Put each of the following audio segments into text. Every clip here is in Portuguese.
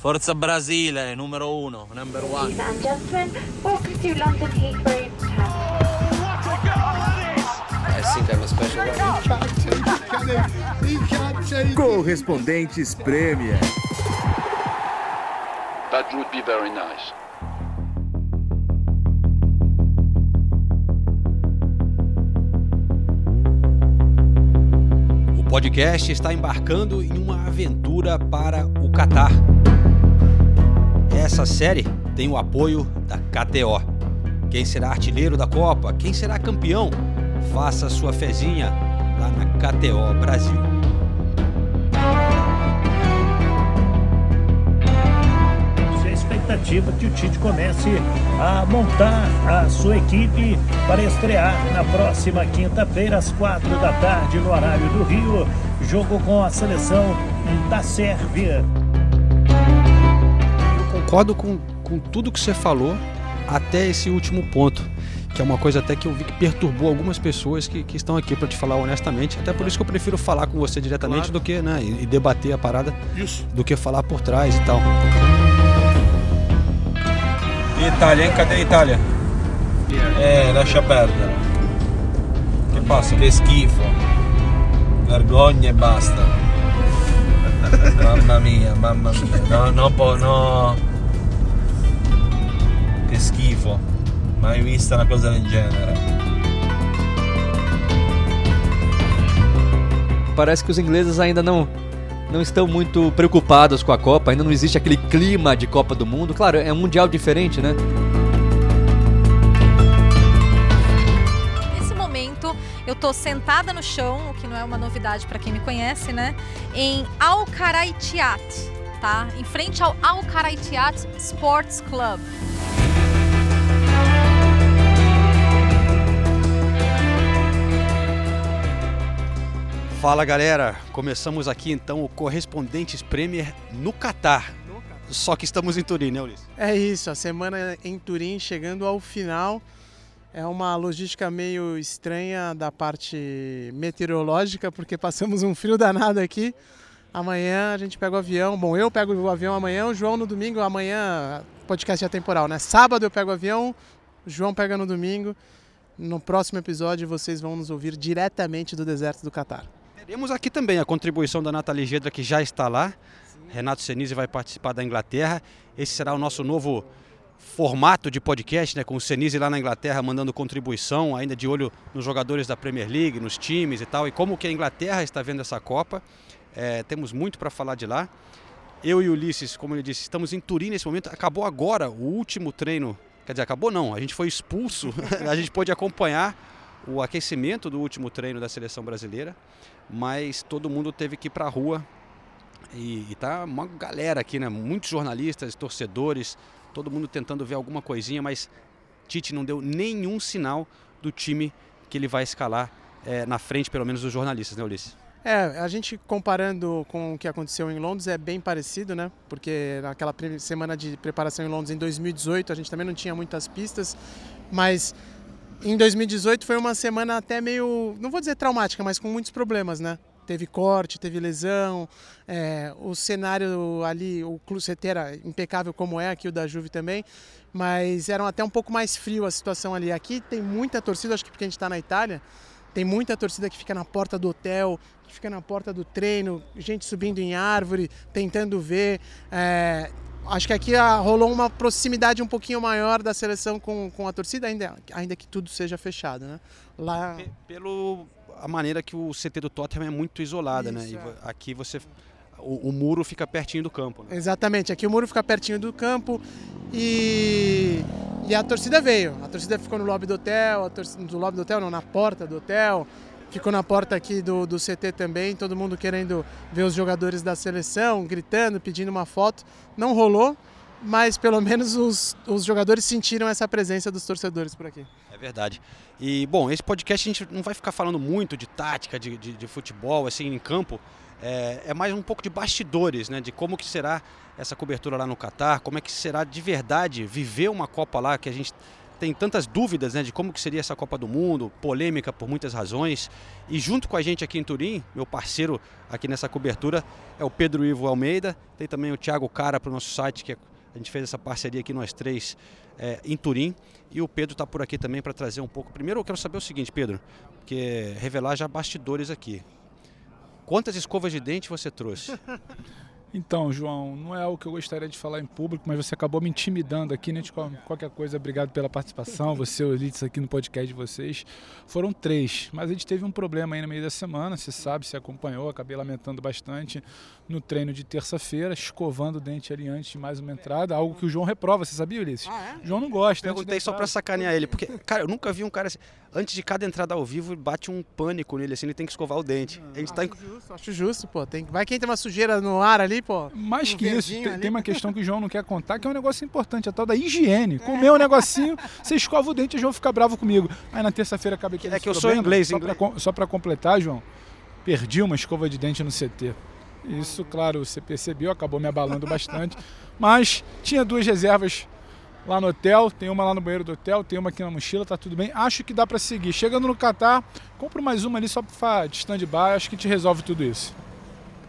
Forza Brasile, numero uno, number one. Ladies and gentlemen, welcome to London Heathrow one. Correspondentes Premier. That would be very nice. O podcast está embarcando em uma aventura para o Catar. Essa série tem o apoio da KTO. Quem será artilheiro da Copa? Quem será campeão? Faça sua fezinha lá na KTO Brasil. A expectativa que o Tite comece a montar a sua equipe para estrear na próxima quinta-feira, às quatro da tarde, no horário do Rio, jogo com a seleção da Sérvia. Eu concordo com, com tudo que você falou até esse último ponto, que é uma coisa até que eu vi que perturbou algumas pessoas que, que estão aqui para te falar honestamente. Até por isso que eu prefiro falar com você diretamente Claro. do que, né, e, e debater a parada Isso. do que falar por trás e tal. Italia, hein? Cadê a Itália? Eh, lascia perdere. Che passa? Che schifo. Vergogna e basta. mamma mia, mamma mia. No, no, no. Che schifo. Mai vista una cosa del genere. Parece que os ingleses ainda não não estão muito preocupados com a Copa, ainda não existe aquele clima de Copa do Mundo. Claro, é um mundial diferente, né? Nesse momento, eu tô sentada no chão, o que não é uma novidade para quem me conhece, né? Em Al Karaitiat, tá? Em frente ao Al Karaitiat Sports Club. Fala galera, começamos aqui então o Correspondentes Premier no Catar. Só que estamos em Turim, né, Ulisses? É isso, a semana em Turim chegando ao final. É uma logística meio estranha da parte meteorológica, porque passamos um frio danado aqui. Amanhã a gente pega o avião. Bom, eu pego o avião amanhã, o João no domingo. Amanhã, podcast é temporal, né? Sábado eu pego o avião, o João pega no domingo. No próximo episódio vocês vão nos ouvir diretamente do deserto do Catar. Teremos aqui também a contribuição da Nathalie Gedra, que já está lá. Renato Senise vai participar da Inglaterra. Esse será o nosso novo formato de podcast, né? Com o Senise lá na Inglaterra mandando contribuição, ainda de olho nos jogadores da Premier League, nos times e tal, e como que a Inglaterra está vendo essa Copa. É, temos muito para falar de lá. Eu e Ulisses, como ele disse, estamos em Turim nesse momento. Acabou agora o último treino. Quer dizer, acabou não, a gente foi expulso. a gente pôde acompanhar o aquecimento do último treino da seleção brasileira, mas todo mundo teve que ir para a rua. E, e tá uma galera aqui, né? Muitos jornalistas, torcedores, todo mundo tentando ver alguma coisinha, mas Tite não deu nenhum sinal do time que ele vai escalar eh, na frente, pelo menos, dos jornalistas, né, Ulisses? É, a gente comparando com o que aconteceu em Londres é bem parecido, né? Porque naquela semana de preparação em Londres em 2018 a gente também não tinha muitas pistas, mas em 2018 foi uma semana até meio, não vou dizer traumática, mas com muitos problemas, né? Teve corte, teve lesão, é, o cenário ali, o CT era impecável como é, aqui o da Juve também, mas era até um pouco mais frio a situação ali. Aqui tem muita torcida, acho que porque a gente está na Itália, tem muita torcida que fica na porta do hotel, que fica na porta do treino, gente subindo em árvore, tentando ver. É, acho que aqui ah, rolou uma proximidade um pouquinho maior da seleção com, com a torcida, ainda, ainda que tudo seja fechado. Né? Lá, Pe- Pelo a maneira que o CT do Tottenham é muito isolada, né? Isso, E é. aqui você o, o muro fica pertinho do campo. Né? Exatamente, aqui o muro fica pertinho do campo e, e a torcida veio. A torcida ficou no lobby do hotel, a torcida, do lobby do hotel, não, na porta do hotel. Ficou na porta aqui do, do CT também, todo mundo querendo ver os jogadores da seleção, gritando, pedindo uma foto. Não rolou, mas pelo menos os, os jogadores sentiram essa presença dos torcedores por aqui. É verdade. E, bom, esse podcast a gente não vai ficar falando muito de tática, de, de, de futebol, assim, em campo. É, é mais um pouco de bastidores, né? De como que será essa cobertura lá no Catar, como é que será de verdade viver uma Copa lá, que a gente tem tantas dúvidas né, de como que seria essa Copa do Mundo, polêmica por muitas razões. E junto com a gente aqui em Turim, meu parceiro aqui nessa cobertura é o Pedro Ivo Almeida, tem também o Thiago Cara para o nosso site, que a gente fez essa parceria aqui nós três é, em Turim. E o Pedro está por aqui também para trazer um pouco. Primeiro eu quero saber o seguinte, Pedro, que revelar já bastidores aqui. Quantas escovas de dente você trouxe? Então, João, não é algo que eu gostaria de falar em público, mas você acabou me intimidando aqui, né? De qualquer coisa, obrigado pela participação, você, o Elites, aqui no podcast de vocês. Foram três, mas a gente teve um problema aí no meio da semana, você sabe, você acompanhou, acabei lamentando bastante no treino de terça-feira, escovando o dente ali antes de mais uma entrada, algo que o João reprova, você sabia, Ulisses? Ah, é? João não gosta. Perguntei só para sacanear ele, porque, cara, eu nunca vi um cara assim, antes de cada entrada ao vivo, bate um pânico nele, assim, ele tem que escovar o dente. a gente acho tá justo, acho justo, pô. Tem... Vai que entra uma sujeira no ar ali, pô. Mais um que isso, tem, tem uma questão que o João não quer contar, que é um negócio importante, a tal da higiene. Comer um negocinho, você escova o dente e o João fica bravo comigo. Aí na terça-feira acabei tendo É que eu sou inglês, só inglês. Pra, só para completar, João, perdi uma escova de dente no CT. Isso, claro, você percebeu, acabou me abalando bastante. Mas tinha duas reservas lá no hotel, tem uma lá no banheiro do hotel, tem uma aqui na mochila, tá tudo bem. Acho que dá para seguir. Chegando no Catar, compro mais uma ali só pra de stand-by, acho que te resolve tudo isso.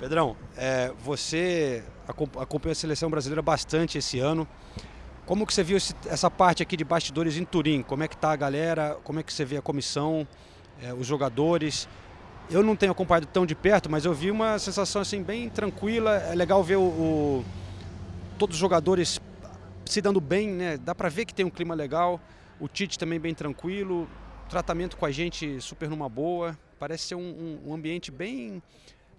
Pedrão, é, você acom- acompanhou a seleção brasileira bastante esse ano. Como que você viu esse- essa parte aqui de bastidores em Turim? Como é que tá a galera? Como é que você vê a comissão, é, os jogadores? Eu não tenho acompanhado tão de perto, mas eu vi uma sensação assim bem tranquila. É legal ver o, o- todos os jogadores se dando bem, né? Dá para ver que tem um clima legal. O Tite também bem tranquilo. Tratamento com a gente super numa boa. Parece ser um, um- um ambiente bem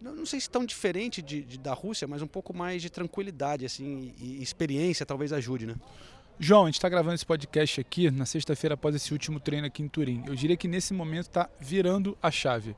não, sei se tão diferente de, de- da Rússia, mas um pouco mais de tranquilidade, assim, e, e experiência talvez ajude, né? João, a gente está gravando esse podcast aqui na sexta-feira após esse último treino aqui em Turim. Eu diria que nesse momento está virando a chave.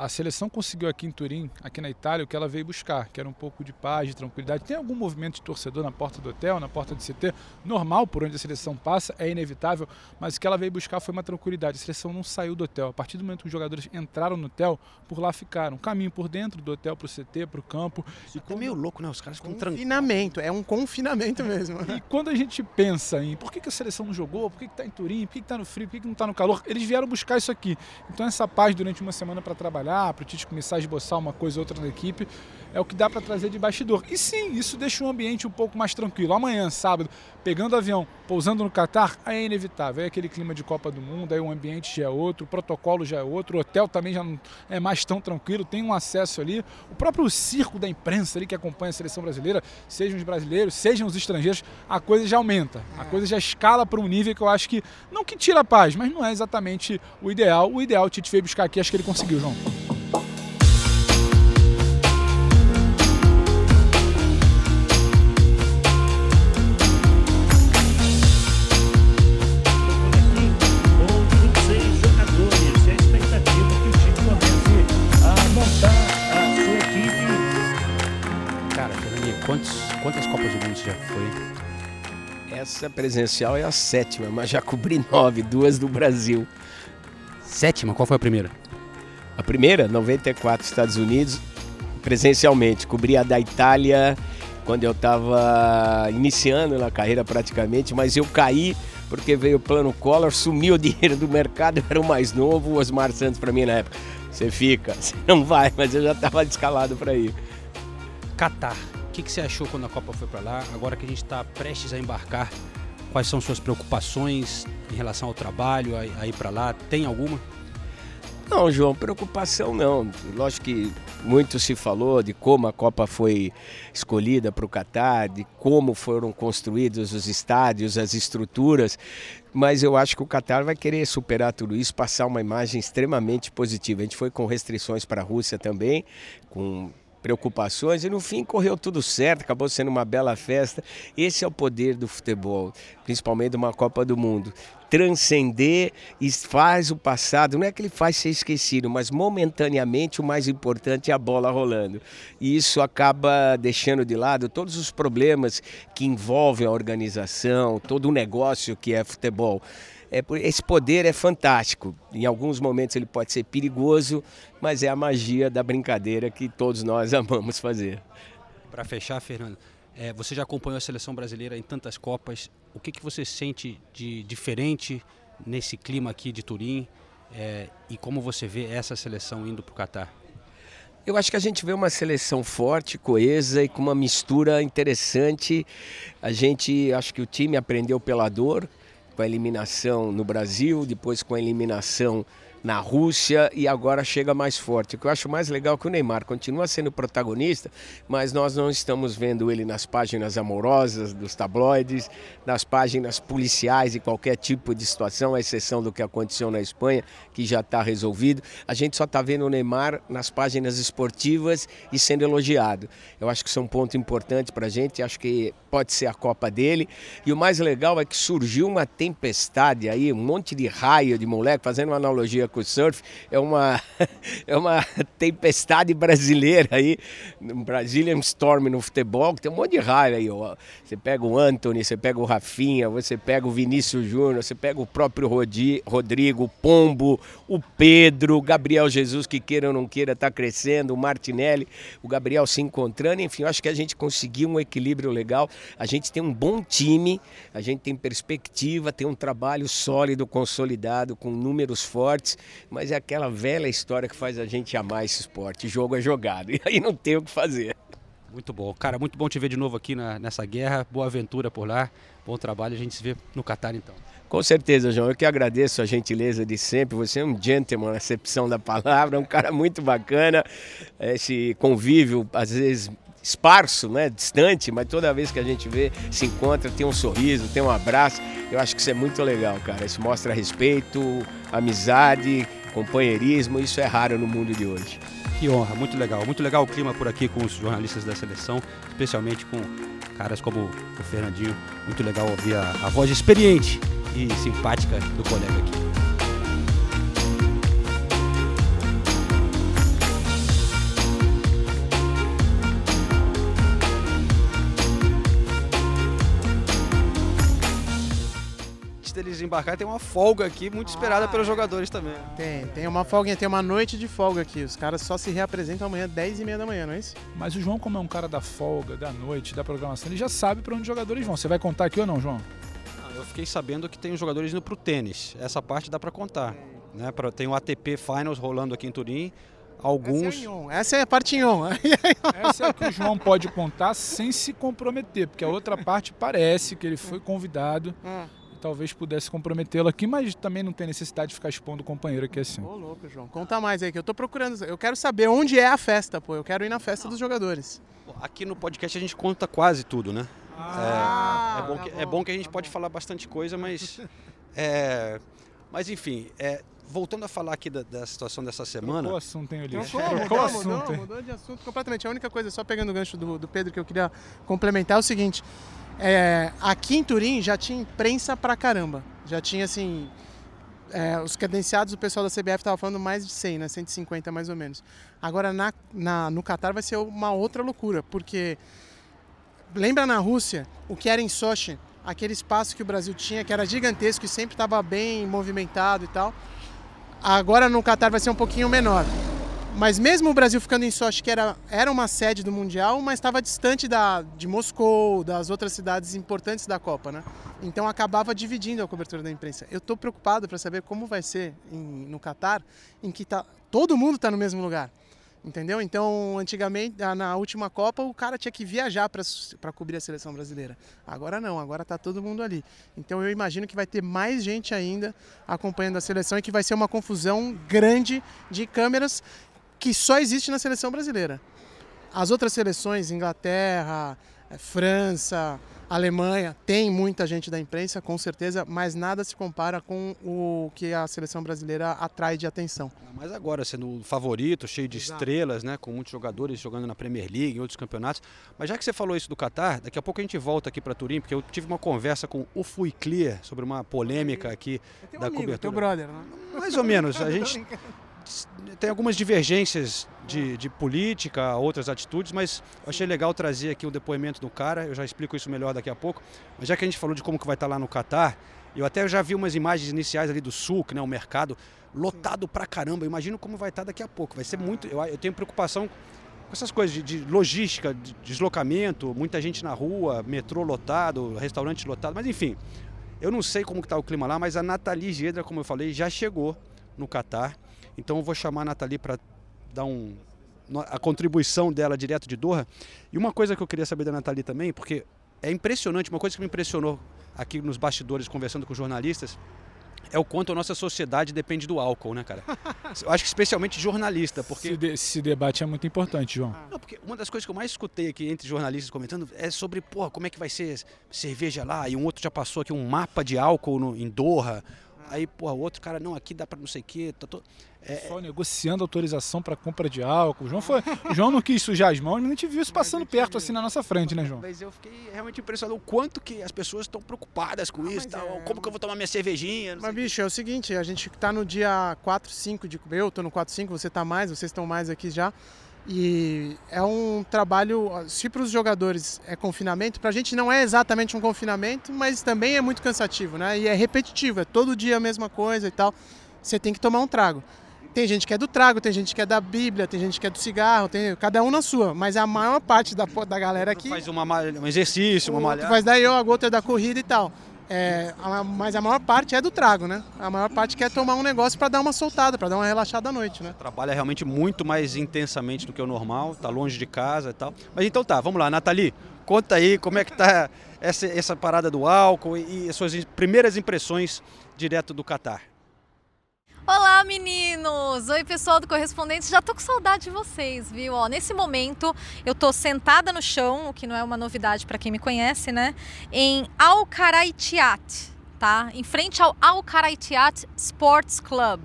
A seleção conseguiu aqui em Turim, aqui na Itália, o que ela veio buscar, que era um pouco de paz, de tranquilidade. Tem algum movimento de torcedor na porta do hotel, na porta do CT, normal por onde a seleção passa, é inevitável, mas o que ela veio buscar foi uma tranquilidade. A seleção não saiu do hotel. A partir do momento que os jogadores entraram no hotel, por lá ficaram. Caminho por dentro do hotel para o CT, para o campo. E é meio louco, né? Os caras ficam. Confinamento, é um confinamento mesmo. E quando a gente pensa em por que, que a seleção não jogou, por que está em Turim, por que está no frio, por que, que não está no calor, eles vieram buscar isso aqui. Então essa paz durante uma semana para trabalhar, para o Tite começar a esboçar uma coisa ou outra na equipe, é o que dá para trazer de bastidor. E sim, isso deixa o ambiente um pouco mais tranquilo. Amanhã, sábado, pegando avião, pousando no Catar, aí é inevitável. É aquele clima de Copa do Mundo, aí o ambiente já é outro, o protocolo já é outro, o hotel também já não é mais tão tranquilo, tem um acesso ali. O próprio circo da imprensa ali que acompanha a seleção brasileira, sejam os brasileiros, sejam os estrangeiros, a coisa já aumenta. A coisa já escala para um nível que eu acho que, não que tira a paz, mas não é exatamente o ideal. O ideal o Tite veio buscar aqui, acho que ele conseguiu, João. Essa presencial é a sétima, mas já cobri nove, duas do Brasil. Sétima? Qual foi a primeira? A primeira, 94, Estados Unidos, presencialmente. Cobri a da Itália quando eu estava iniciando na carreira praticamente, mas eu caí porque veio o plano Collor, sumiu o dinheiro do mercado, eu era o mais novo, o Osmar Santos para mim na época. Você fica, você não vai, mas eu já estava descalado para ir. Catar. Que, que você achou quando a Copa foi para lá? Agora que a gente está prestes a embarcar, quais são suas preocupações em relação ao trabalho, a, a ir para lá? Tem alguma? Não, João, preocupação não. Lógico que muito se falou de como a Copa foi escolhida para o Catar, de como foram construídos os estádios, as estruturas, mas eu acho que o Catar vai querer superar tudo isso, passar uma imagem extremamente positiva. A gente foi com restrições para a Rússia também, com preocupações e no fim correu tudo certo, acabou sendo uma bela festa. Esse é o poder do futebol, principalmente de uma Copa do Mundo. Transcender e faz o passado, não é que ele faz ser esquecido, mas momentaneamente o mais importante é a bola rolando. E isso acaba deixando de lado todos os problemas que envolvem a organização, todo o negócio que é futebol. É, esse poder é fantástico. Em alguns momentos ele pode ser perigoso, mas é a magia da brincadeira que todos nós amamos fazer. Para fechar, Fernando, É, você já acompanhou a seleção brasileira em tantas Copas. O que, que você sente de diferente nesse clima aqui de Turim? É, e como você vê essa seleção indo para o Catar? Eu acho que a gente vê uma seleção forte, coesa e com uma mistura interessante. A gente, acho que o time aprendeu pela dor, com a eliminação no Brasil, depois com a eliminação na Rússia e agora chega mais forte. O que eu acho mais legal é que o Neymar continua sendo protagonista, mas nós não estamos vendo ele nas páginas amorosas dos tabloides, nas páginas policiais e qualquer tipo de situação, à exceção do que aconteceu na Espanha, que já está resolvido. A gente só está vendo o Neymar nas páginas esportivas e sendo elogiado. Eu acho que isso é um ponto importante para a gente, acho que pode ser a Copa dele. E o mais legal é que surgiu uma tempestade aí, um monte de raio de moleque, fazendo uma analogia surf, é uma, é uma tempestade brasileira aí, Brazilian Storm no futebol, que tem um monte de raio aí. Ó. Você pega o Anthony, você pega o Rafinha, você pega o Vinícius Júnior, você pega o próprio Rodi, Rodrigo, o Pombo, o Pedro, o Gabriel Jesus, que queira ou não queira, está crescendo, o Martinelli, o Gabriel se encontrando, enfim, acho que a gente conseguiu um equilíbrio legal. A gente tem um bom time, a gente tem perspectiva, tem um trabalho sólido, consolidado, com números fortes, mas é aquela velha história que faz a gente amar esse esporte. Jogo é jogado, e aí não tem o que fazer. Muito bom. Cara, muito bom te ver de novo aqui na, nessa guerra. Boa aventura por lá. Bom trabalho. A gente se vê no Catar então. Com certeza, João. Eu que agradeço a gentileza de sempre. Você é um gentleman na acepção da palavra, um cara muito bacana. Esse convívio, às vezes esparso, né, distante, mas toda vez que a gente vê, se encontra, tem um sorriso, tem um abraço. Eu acho que isso é muito legal, cara. Isso mostra respeito, amizade, companheirismo. Isso é raro no mundo de hoje. Que honra, muito legal. Muito legal o clima por aqui com os jornalistas da seleção, especialmente com caras como o Fernandinho. Muito legal ouvir a, a voz experiente e simpática do colega aqui. Deles embarcar, tem uma folga aqui muito esperada ah, pelos jogadores também. Tem, tem uma folga, tem uma noite de folga aqui. Os caras só se reapresentam amanhã, 10 e meia da manhã, não é isso? Mas o João, como é um cara da folga, da noite, da programação, ele já sabe para onde os jogadores vão. Você vai contar aqui ou não, João? Não, eu fiquei sabendo que tem os jogadores indo pro tênis. Essa parte dá para contar. Né? Pra, tem o ATP Finals rolando aqui em Turim alguns. Essa é, Essa é a parte em on. Essa é a que o João pode contar sem se comprometer, porque a outra parte parece que ele foi convidado. Hum talvez pudesse comprometê-lo aqui, mas também não tem necessidade de ficar expondo o companheiro aqui assim. Ô, louco, João. Conta mais aí, que eu tô procurando. Eu quero saber onde é a festa, pô. Eu quero ir na festa dos jogadores. Aqui no podcast a gente conta quase tudo, né? Ah, é, é, bom tá que, bom, é bom que a gente tá pode bom. falar bastante coisa, mas. É, mas enfim, é, voltando a falar aqui da, da, situação dessa semana. Trocou assunto, hein, Ulisses? Trocou, Trocou mudou, assunto, mudou, mudou de assunto completamente. A única coisa, só pegando o gancho do, do Pedro, que eu queria complementar é o seguinte. É, aqui em Turim já tinha imprensa pra caramba. Já tinha, assim, é, os credenciados, o pessoal da CBF estava falando mais de 100, né? 150 mais ou menos. Agora na, na, no Catar vai ser uma outra loucura, porque lembra na Rússia o que era em Sochi, aquele espaço que o Brasil tinha, que era gigantesco e sempre estava bem movimentado e tal. Agora no Catar vai ser um pouquinho menor. Mas mesmo o Brasil ficando em Sochi, que era, era uma sede do Mundial, mas estava distante da, de Moscou, das outras cidades importantes da Copa, né? Então acabava dividindo a cobertura da imprensa. Eu estou preocupado para saber como vai ser em, no Catar, em que tá, todo mundo está no mesmo lugar. Entendeu? Então, antigamente, na última Copa, o cara tinha que viajar para cobrir a seleção brasileira. Agora não, agora está todo mundo ali. Então, eu imagino que vai ter mais gente ainda acompanhando a seleção e que vai ser uma confusão grande de câmeras que só existe na seleção brasileira. As outras seleções, Inglaterra, eh, França, Alemanha, tem muita gente da imprensa, com certeza, mas nada se compara com o que a seleção brasileira atrai de atenção. Mas agora, sendo o favorito, cheio de Exato. estrelas, né, com muitos jogadores jogando na Premier League e outros campeonatos. Mas já que você falou isso do Qatar, daqui a pouco a gente volta aqui para Turim, porque eu tive uma conversa com o Fui Clear sobre uma polêmica aqui da amigo, cobertura. Teu brother, né? Mais ou menos. A gente tem algumas divergências de, de, política, outras atitudes, mas eu achei legal trazer aqui o depoimento do cara, eu já explico isso melhor daqui a pouco. Mas já que a gente falou de como que vai estar lá no Catar, eu até já vi umas imagens iniciais ali do sul, né, o mercado lotado pra caramba. Eu imagino como vai estar daqui a pouco. Vai ser muito. Eu, eu tenho preocupação com essas coisas de, de logística, de deslocamento, muita gente na rua, metrô lotado, restaurante lotado, mas enfim. Eu não sei como está o clima lá, mas a Nathalie Gedra, como eu falei, já chegou no Catar. Então eu vou chamar a Nathalie para dar um, a contribuição dela direto de Doha. E uma coisa que eu queria saber da Nathalie também, porque é impressionante, uma coisa que me impressionou aqui nos bastidores, conversando com jornalistas, é o quanto a nossa sociedade depende do álcool, né, cara? Eu acho que especialmente jornalista, porque... Esse, de, esse debate é muito importante, João. Não, porque uma das coisas que eu mais escutei aqui entre jornalistas comentando é sobre, porra, como é que vai ser cerveja lá, e um outro já passou aqui um mapa de álcool no, em Doha, aí, porra, o outro cara, não, aqui dá para não sei o quê, tá tô... É, Só negociando autorização para compra de álcool. O João, foi, o João não quis sujar as mãos, mas a gente viu isso passando perto assim na nossa frente, né, João? Mas eu fiquei realmente impressionado o quanto que as pessoas estão preocupadas com ah, isso. Tal, é... Como que eu vou tomar minha cervejinha? Mas, bicho, é o seguinte, a gente tá no dia 4, 5 de. Eu tô no 4, 5, você tá mais, vocês estão mais aqui já. E é um trabalho, se para os jogadores é confinamento, para a gente não é exatamente um confinamento, mas também é muito cansativo, né? E é repetitivo, é todo dia a mesma coisa e tal. Você tem que tomar um trago. Tem gente que é do trago, tem gente que é da Bíblia, tem gente que é do cigarro, tem cada um na sua. Mas a maior parte da, da galera aqui. Faz uma, um exercício, uma malhada. Faz da yoga, outra é da corrida e tal. É, a, mas a maior parte é do trago, né? A maior parte quer tomar um negócio para dar uma soltada, para dar uma relaxada à noite, né? Trabalha realmente muito mais intensamente do que o normal, tá longe de casa e tal. Mas então tá, vamos lá, Nathalie, conta aí como é que tá essa, essa parada do álcool e, e as suas primeiras impressões direto do Catar. Olá, meninos! Oi, pessoal do Correspondente. Já tô com saudade de vocês, viu? Ó, nesse momento, eu tô sentada no chão, o que não é uma novidade para quem me conhece, né? Em Al Karaitiat, tá? Em frente ao Al Karaitiat Sports Club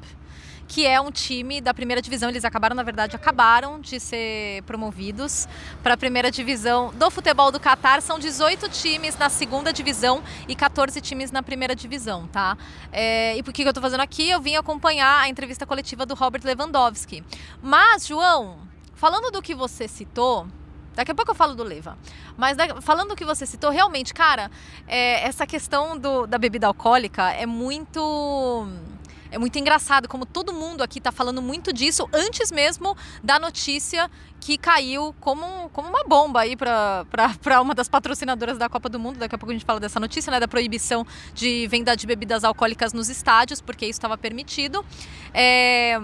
que é um time da primeira divisão. Eles acabaram, na verdade, acabaram de ser promovidos para a primeira divisão do futebol do Catar. São 18 times na segunda divisão e 14 times na primeira divisão, tá? É, e por que eu estou fazendo aqui? Eu vim acompanhar a entrevista coletiva do Robert Lewandowski. Mas, João, falando do que você citou, Daqui a pouco eu falo do Leva. Mas falando do que você citou, realmente, cara, é, essa questão do, da bebida alcoólica é muito é muito engraçado como todo mundo aqui está falando muito disso antes mesmo da notícia que caiu como, como uma bomba aí para uma das patrocinadoras da Copa do Mundo. Daqui a pouco a gente fala dessa notícia, né? Da proibição de venda de bebidas alcoólicas nos estádios, porque isso estava permitido. É...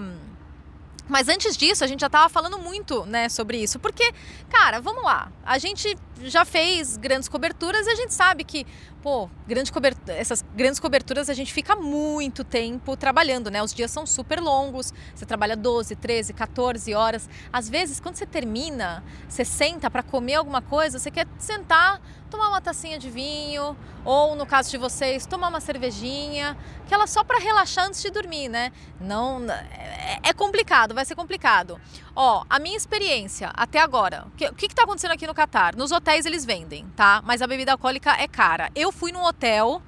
Mas antes disso, a gente já estava falando muito, né, sobre isso. Porque, cara, vamos lá. A gente já fez grandes coberturas e a gente sabe que, pô, grande cobertura, essas grandes coberturas a gente fica muito tempo trabalhando, né? Os dias são super longos. Você trabalha 12, 13, 14 horas. Às vezes, quando você termina, você senta para comer alguma coisa, você quer sentar, tomar uma tacinha de vinho, ou no caso de vocês, tomar uma cervejinha, aquela só para relaxar antes de dormir, né? Não é, é, complicado, vai ser complicado. Ó, a minha experiência até agora, o que, que, que tá acontecendo aqui no Catar? Nos hotéis eles vendem, tá? Mas a bebida alcoólica é cara. Eu fui num hotel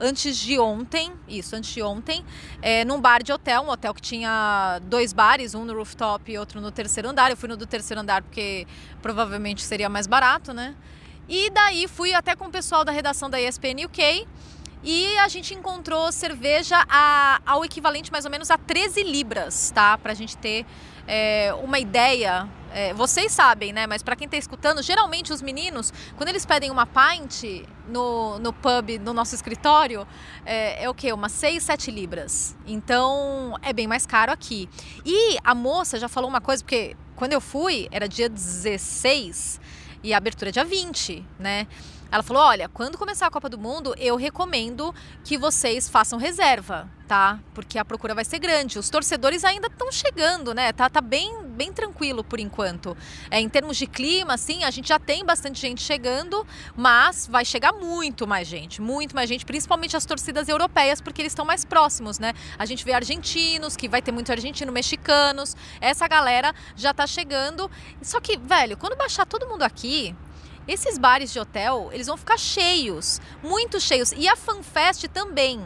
antes de ontem, isso, antes de ontem, é, num bar de hotel, um hotel que tinha dois bares, um no rooftop e outro no terceiro andar. Eu fui no do terceiro andar porque provavelmente seria mais barato, né? E daí fui até com o pessoal da redação da ESPN UK e a gente encontrou cerveja a, ao equivalente mais ou menos a 13 libras, tá? Pra gente ter é, uma ideia. É, vocês sabem, né? Mas para quem está escutando, geralmente os meninos, quando eles pedem uma pint no, no pub, no nosso escritório, é, é o quê? Umas 6, 7 libras. Então é bem mais caro aqui. E a moça já falou uma coisa, porque quando eu fui, era dia 16 e a abertura é dia 20, né? Ela falou: olha, quando começar a Copa do Mundo, eu recomendo que vocês façam reserva, tá? Porque a procura vai ser grande. Os torcedores ainda estão chegando, né? Tá, tá bem, bem tranquilo por enquanto. É, em termos de clima, assim, a gente já tem bastante gente chegando, mas vai chegar muito mais gente, muito mais gente, principalmente as torcidas europeias, porque eles estão mais próximos, né? A gente vê argentinos, que vai ter muito argentino, mexicanos. Essa galera já tá chegando. Só que, velho, quando baixar todo mundo aqui, esses bares de hotel, eles vão ficar cheios, muito cheios. E a FanFest também.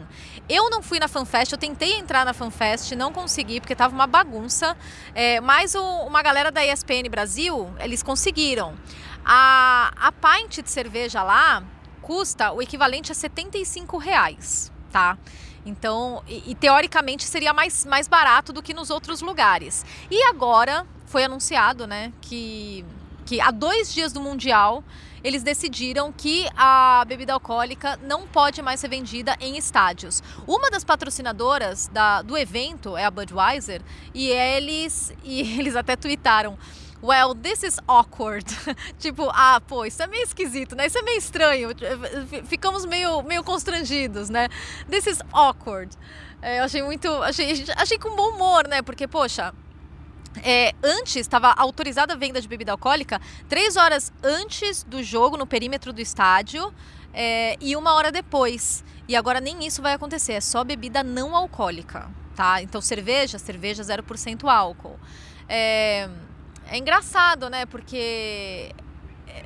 Eu não fui na FanFest, eu tentei entrar na FanFest, não consegui, porque tava uma bagunça. É, mas o, uma galera da ESPN Brasil, eles conseguiram. A, a pint de cerveja lá custa o equivalente a 75 reais, tá? Então, e, e, teoricamente seria mais, mais barato do que nos outros lugares. E agora foi anunciado, né, que, que há dois dias do Mundial eles decidiram que a bebida alcoólica não pode mais ser vendida em estádios. Uma das patrocinadoras da, do evento é a Budweiser e eles, e eles até tweetaram. Well, this is awkward. tipo, ah, pô, isso é meio esquisito, né? Isso é meio estranho. Ficamos meio, meio constrangidos, né? This is awkward. É, eu achei muito. Achei, achei com bom humor, né? Porque, poxa, é, antes estava autorizada a venda de bebida alcoólica três horas antes do jogo no perímetro do estádio é, e uma hora depois. E agora nem isso vai acontecer, é só bebida não alcoólica, tá? Então cerveja, cerveja 0% álcool. É, é engraçado, né? Porque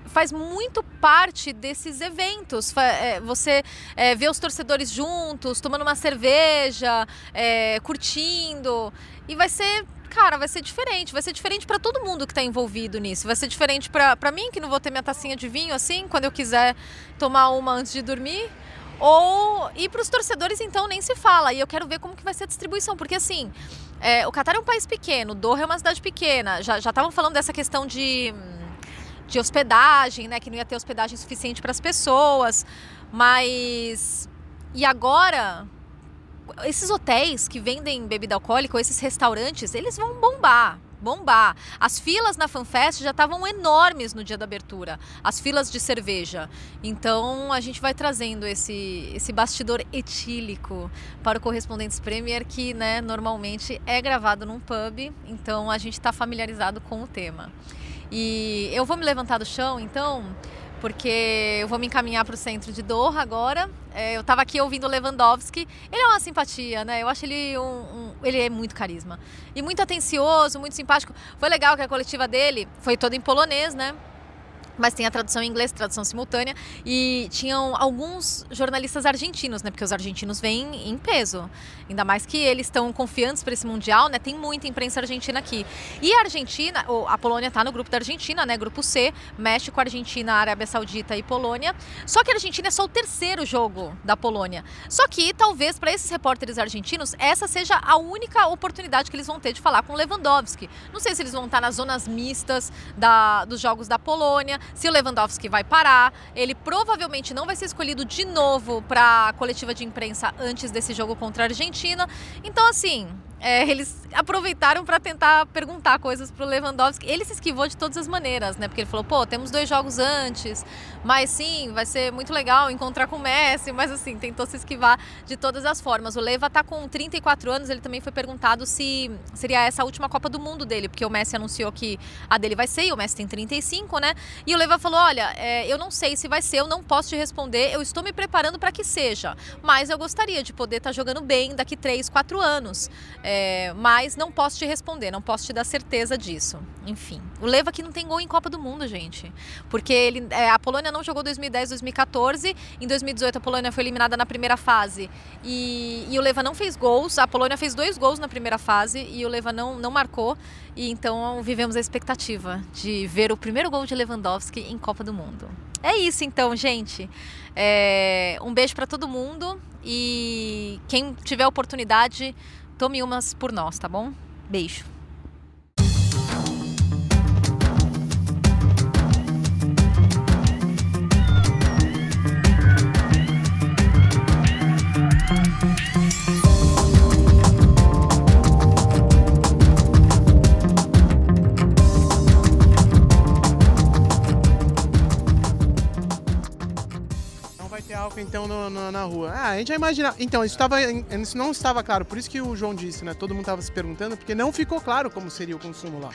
faz muito parte desses eventos. É, você é, vê os torcedores juntos, tomando uma cerveja, é, curtindo. E vai ser cara, vai ser diferente. Vai ser diferente para todo mundo que está envolvido nisso. Vai ser diferente para mim, que não vou ter minha tacinha de vinho assim, quando eu quiser tomar uma antes de dormir. Ou e para os torcedores, então, nem se fala. E eu quero ver como que vai ser a distribuição, porque assim, é, o Catar é um país pequeno, Doha é uma cidade pequena. Já estavam falando dessa questão de, de hospedagem, né? Que não ia ter hospedagem suficiente para as pessoas. Mas. E agora, esses hotéis que vendem bebida alcoólica, ou esses restaurantes, eles vão bombar. Bombar. As filas na FanFest já estavam enormes no dia da abertura, as filas de cerveja. Então a gente vai trazendo esse, esse bastidor etílico para o Correspondentes Premier, que né, normalmente é gravado num pub, então a gente está familiarizado com o tema. E eu vou me levantar do chão, então porque eu vou me encaminhar para o centro de Doha agora. É, eu estava aqui ouvindo o Lewandowski. Ele é uma simpatia, né? Eu acho ele um, um, ele é muito carisma e muito atencioso, muito simpático. Foi legal que a coletiva dele foi toda em polonês, né? Mas tem a tradução em inglês, tradução simultânea, e tinham alguns jornalistas argentinos, né? Porque os argentinos vêm em peso. Ainda mais que eles estão confiantes para esse Mundial, né? Tem muita imprensa argentina aqui. E a Argentina, a Polônia está no grupo da Argentina, né? Grupo C, México, Argentina, Arábia Saudita e Polônia. Só que a Argentina é só o terceiro jogo da Polônia. Só que talvez para esses repórteres argentinos essa seja a única oportunidade que eles vão ter de falar com Lewandowski. Não sei se eles vão estar nas zonas mistas da, dos jogos da Polônia, se o Lewandowski vai parar. Ele provavelmente não vai ser escolhido de novo para a coletiva de imprensa antes desse jogo contra a Argentina. Então, assim, é, eles aproveitaram para tentar perguntar coisas para o Lewandowski. Ele se esquivou de todas as maneiras, né? Porque ele falou: pô, temos dois jogos antes, mas sim, vai ser muito legal encontrar com o Messi, mas assim, tentou se esquivar de todas as formas. O Leva está com 34 anos, ele também foi perguntado se seria essa a última Copa do Mundo dele, porque o Messi anunciou que a dele vai ser, e o Messi tem 35, né? E o Leva falou: olha, é, eu não sei se vai ser, eu não posso te responder, eu estou me preparando para que seja, mas eu gostaria de poder estar tá jogando bem daqui 3, 4 anos. Mas não posso te responder, não posso te dar certeza disso. Enfim, o Leva aqui não tem gol em Copa do Mundo, gente. Porque ele, é, a Polônia não jogou 2010, 2014. Em 2018 a Polônia foi eliminada na primeira fase. E, e o Leva não fez gols. A Polônia fez dois gols na primeira fase e o Leva não, não marcou. E então vivemos a expectativa de ver o primeiro gol de Lewandowski em Copa do Mundo. É isso então, gente. É, um beijo para todo mundo e quem tiver oportunidade Tome umas por nós, tá bom? Beijo. No, no, na rua. Ah, a gente já imagina. Então, isso, tava, isso não estava claro, por isso que o João disse, né? Todo mundo estava se perguntando, porque não ficou claro como seria o consumo lá.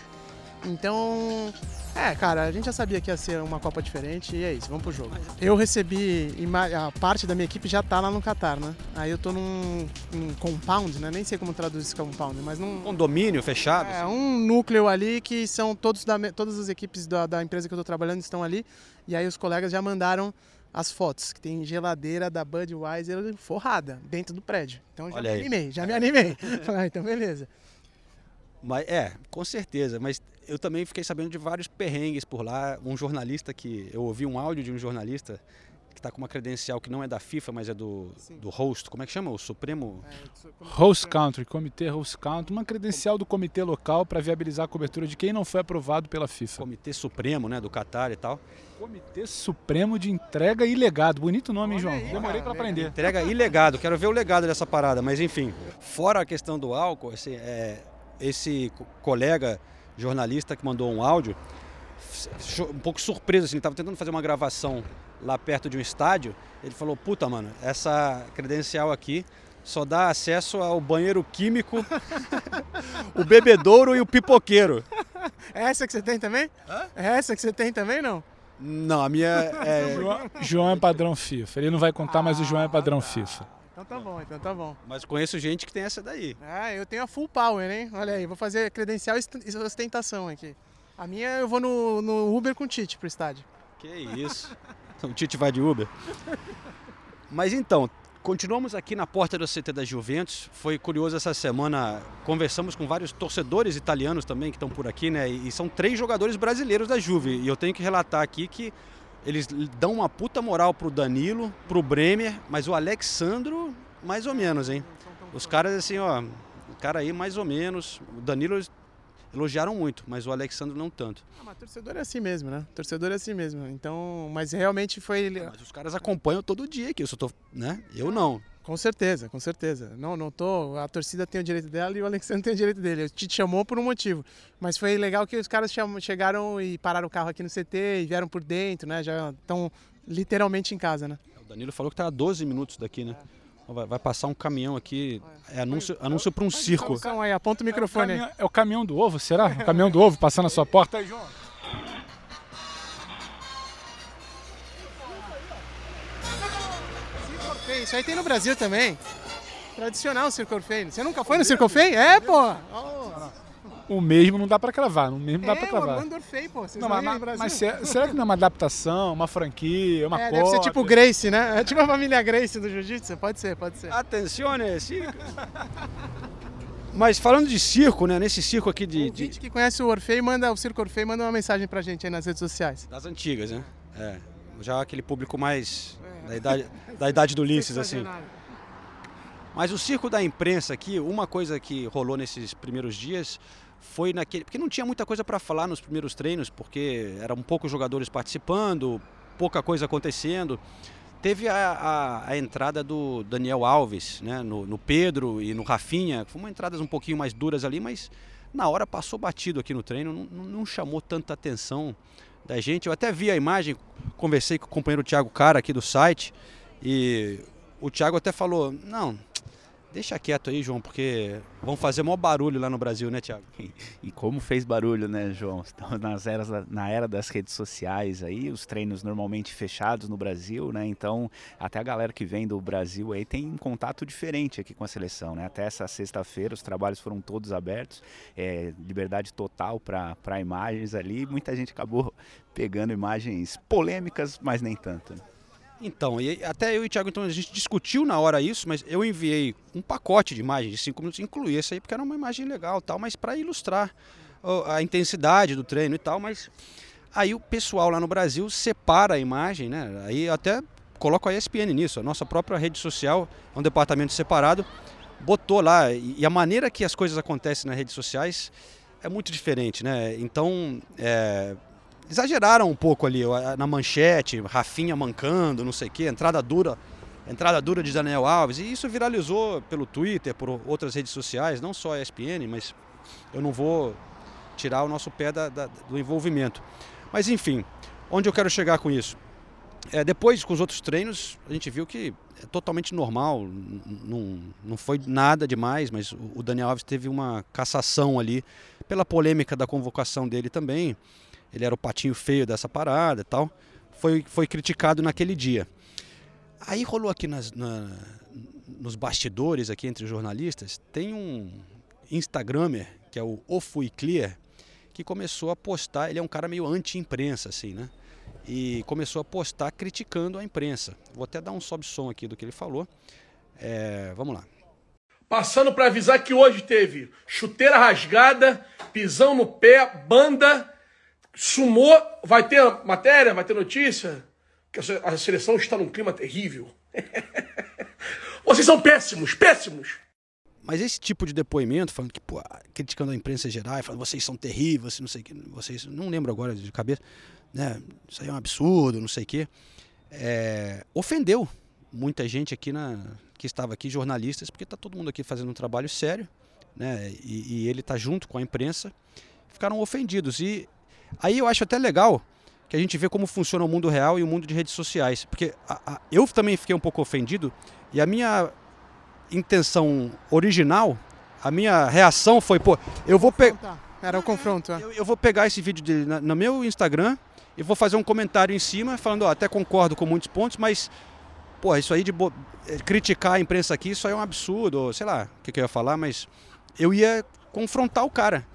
Então, é, cara, a gente já sabia que ia ser uma Copa diferente e é isso, vamos pro jogo. Eu recebi, a parte da minha equipe já tá lá no Qatar, né? Aí eu tô num, num compound, né? Nem sei como traduz esse compound, mas num... Condomínio fechado? É, um núcleo ali que são todos da, todas as equipes da, da empresa que eu tô trabalhando estão ali. E aí os colegas já mandaram as fotos, que tem geladeira da Budweiser forrada dentro do prédio. Então já Olha me aí. animei, já me animei. ah, então beleza. Mas, é, com certeza, mas eu também fiquei sabendo de vários perrengues por lá. Um jornalista que. Eu ouvi um áudio de um jornalista está com uma credencial que não é da FIFA, mas é do, do host, como é que chama? O Supremo? Host Country, Comitê Host Country, uma credencial do comitê local para viabilizar a cobertura de quem não foi aprovado pela FIFA. Comitê Supremo, né, do Qatar e tal. Comitê Supremo de Entrega e Legado. Bonito nome, hein, João? Demorei para aprender. Entrega e legado, quero ver o legado dessa parada, mas enfim. Fora a questão do álcool, esse, é, esse co- colega jornalista que mandou um áudio, um pouco surpreso, assim, ele estava tentando fazer uma gravação lá perto de um estádio, ele falou, puta, mano, essa credencial aqui só dá acesso ao banheiro químico, o bebedouro e o pipoqueiro. É essa que você tem também? É essa que você tem também, não? Não, a minha é... João, João é padrão FIFA. Ele não vai contar, mas o João é padrão FIFA. Então tá bom, então tá bom. Mas conheço gente que tem essa daí. Ah, eu tenho a full power, hein? Olha aí, vou fazer credencial e ostentação aqui. A minha eu vou no, no Uber com o Tite pro estádio. Que isso. O Tite vai de Uber. Mas então, continuamos aqui na porta do CT da Juventus. Foi curioso essa semana, conversamos com vários torcedores italianos também que estão por aqui, né? E são três jogadores brasileiros da Juve. E eu tenho que relatar aqui que eles dão uma puta moral pro Danilo, pro Bremer, mas o Alexandro, mais ou menos, hein? Os caras assim, ó, o cara aí mais ou menos. O Danilo elogiaram muito, mas o Alexandro não tanto. Ah, mas torcedor é assim mesmo, né? Torcedor é assim mesmo. Então, mas realmente foi. Mas os caras acompanham todo dia aqui, eu só tô, né? Eu não. Com certeza, com certeza. Não, não tô. A torcida tem o direito dela e o Alexandre tem o direito dele. O Tite chamou por um motivo. Mas foi legal que os caras cham- chegaram e pararam o carro aqui no CT e vieram por dentro, né? Já estão literalmente em casa, né? O Danilo falou que tá a 12 minutos daqui, né? Vai, vai passar um caminhão aqui, é anúncio, anúncio para um circo. Então aí, aponta o microfone aí. É o caminhão do ovo, será? O caminhão do ovo passando na sua porta aí, João. Isso aí tem no Brasil também. Tradicional o Circo Orfei. Você nunca foi no Circo Orfei? É, pô! O mesmo não dá pra cravar, o mesmo dá é, pra o cravar. Orlando Orfei, pô. Vocês Não, mas, no mas, Brasil? mas se- será que não é uma adaptação, uma franquia, uma é, cópia? deve ser tipo Grace, né? É tipo a família Grace do Jiu-Jitsu. Pode ser, pode ser. Atencione, circo. Mas falando de circo, né? Nesse circo aqui de, de- Gente que conhece o Orfei, manda o Circo Orfei, manda uma mensagem pra gente aí nas redes sociais. das antigas, né? É, já aquele público mais da idade, da idade do Ulisses, assim. Mas o circo da imprensa aqui, uma coisa que rolou nesses primeiros dias foi naquele. Porque não tinha muita coisa para falar nos primeiros treinos, porque eram poucos jogadores participando, pouca coisa acontecendo. Teve a, a- a entrada do Daniel Alves, né, no, no Pedro e no Rafinha. Foram entradas um pouquinho mais duras ali, mas na hora passou batido aqui no treino, não, não- chamou tanta atenção da gente. Eu até vi a imagem, conversei com o companheiro Thiago Cara aqui do site e o Thiago até falou: Não, deixa quieto aí, João, porque vão fazer maior barulho lá no Brasil, né, Thiago? E como fez barulho, né, João? Estamos nas eras na era das redes sociais aí, os treinos normalmente fechados no Brasil, né? Então, até a galera que vem do Brasil aí tem um contato diferente aqui com a seleção, né? Até essa sexta-feira os trabalhos foram todos abertos, é, liberdade total para imagens ali. Muita gente acabou pegando imagens polêmicas, mas nem tanto. né? Então, e até eu e o Thiago, então, a gente discutiu na hora isso, mas eu enviei um pacote de imagens de 5 minutos, incluí essa aí porque era uma imagem legal tal, mas para ilustrar a intensidade do treino e tal, mas aí o pessoal lá no Brasil separa a imagem, né? Aí até coloco a ESPN nisso, a nossa própria rede social é um departamento separado, botou lá, e a maneira que as coisas acontecem nas redes sociais é muito diferente, né? Então, é, exageraram um pouco ali na manchete, Rafinha mancando, não sei o quê, entrada dura, entrada dura de Daniel Alves, e isso viralizou pelo Twitter, por outras redes sociais, não só a ESPN, mas eu não vou tirar o nosso pé da- da- do envolvimento. Mas enfim, onde eu quero chegar com isso? É, depois, com os outros treinos, a gente viu que é totalmente normal, não, não foi nada demais, mas o o Daniel Alves teve uma cassação ali pela polêmica da convocação dele também. Ele era o patinho feio dessa parada e tal. Foi, foi criticado naquele dia. Aí rolou aqui nas, na- nos bastidores, aqui entre jornalistas, tem um Instagramer, que é o Ofui Clear, que começou a postar, ele é um cara meio anti-imprensa, assim, né? E começou a postar criticando a imprensa. Vou até dar um sobe-som aqui do que ele falou. É, vamos lá. Passando para avisar que hoje teve chuteira rasgada, pisão no pé, banda, sumô. Vai ter matéria? Vai ter notícia? que a se- a seleção está num clima terrível. Vocês são péssimos, péssimos. Mas esse tipo de depoimento, falando que, pô, criticando a imprensa geral, falando vocês são terríveis, não sei que, vocês, não lembro agora de cabeça, né? Isso aí é um absurdo, não sei o que. É, ofendeu muita gente aqui na que estava aqui, jornalistas, porque está todo mundo aqui fazendo um trabalho sério, né? E, e ele está junto com a imprensa, ficaram ofendidos. E aí eu acho até legal que a gente vê como funciona o mundo real e o mundo de redes sociais, porque a- a- eu também fiquei um pouco ofendido e a minha intenção original, a minha reação foi, pô, eu vou pegar. Era o confronto. é. Eu, eu vou pegar esse vídeo dele na- no meu Instagram e vou fazer um comentário em cima, falando, ó, até concordo com muitos pontos, mas, pô, isso aí de bo- eh, criticar a imprensa aqui, isso aí é um absurdo, ou sei lá o que, que eu ia falar, mas eu ia confrontar o cara.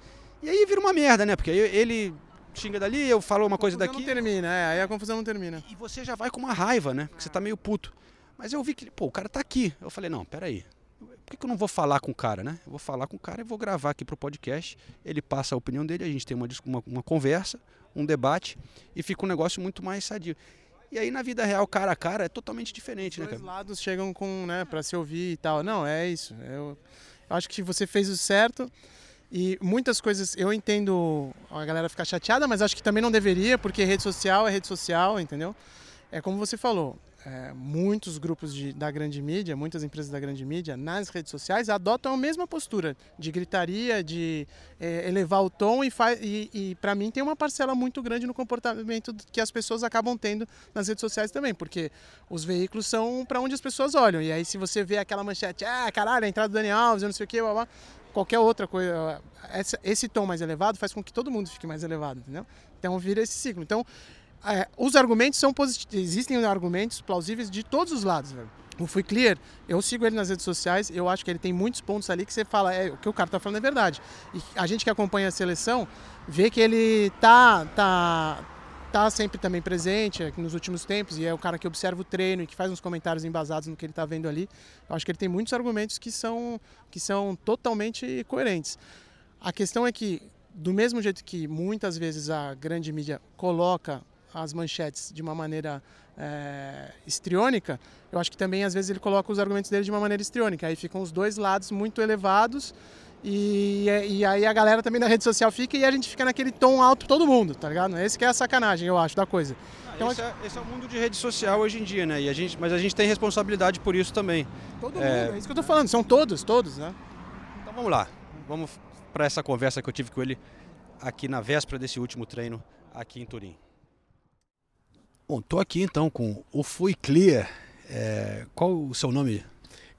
E aí vira uma merda, né? Porque aí ele xinga dali, eu falo uma coisa daqui. Não termina, é, aí a confusão não termina. E você já vai com uma raiva, né? Porque você tá meio puto. Mas eu vi que, pô, o cara tá aqui. Eu falei, não, peraí. Por que, que eu não vou falar com o cara, né? Eu vou falar com o cara e vou gravar aqui pro podcast. Ele passa a opinião dele, a gente tem uma, uma, uma conversa, um debate e fica um negócio muito mais sadio. E aí na vida real, cara a cara, é totalmente diferente, né, Dois cara? lados chegam com, né, para se ouvir e tal. Não, é isso. Eu, eu acho que você fez o certo. E muitas coisas, eu entendo a galera ficar chateada, mas acho que também não deveria, porque rede social é rede social, entendeu? É como você falou, é, muitos grupos de- da grande mídia, muitas empresas da grande mídia, nas redes sociais, adotam a mesma postura de gritaria, de é, elevar o tom e, e, e para mim tem uma parcela muito grande no comportamento que as pessoas acabam tendo nas redes sociais também, porque os veículos são para onde as pessoas olham. E aí se você vê aquela manchete, ah, caralho, a entrada do Dani Alves, eu não sei o que, blá, blá, qualquer outra coisa, essa- esse tom mais elevado faz com que todo mundo fique mais elevado, entendeu? Então vira esse ciclo. Então é, os argumentos são positivos. Existem argumentos plausíveis de todos os lados, velho. O Fui Clear, eu sigo ele nas redes sociais, eu acho que ele tem muitos pontos ali que você fala, é, o que o cara tá falando é verdade. E a gente que acompanha a seleção vê que ele tá, tá, tá sempre também presente aqui nos últimos tempos e é o cara que observa o treino e que faz uns comentários embasados no que ele tá vendo ali. Eu acho que ele tem muitos argumentos que são, que são totalmente coerentes. A questão é que, do mesmo jeito que muitas vezes a grande mídia coloca as manchetes de uma maneira é, histriônica, eu acho que também às vezes ele coloca os argumentos dele de uma maneira histriônica. Aí ficam os dois lados muito elevados e, e aí a galera também na rede social fica e a gente fica naquele tom alto todo mundo, tá ligado? Esse que é a sacanagem, eu acho, da coisa. Então, esse, é, esse é o mundo de rede social hoje em dia, né? E a gente, mas a gente tem responsabilidade por isso também. Todo mundo, é isso que eu tô falando, são todos, todos, né? Então vamos lá, vamos para essa conversa que eu tive com ele aqui na véspera desse último treino aqui em Turim. Bom, tô aqui então com o Fui Clear. É, qual o seu nome?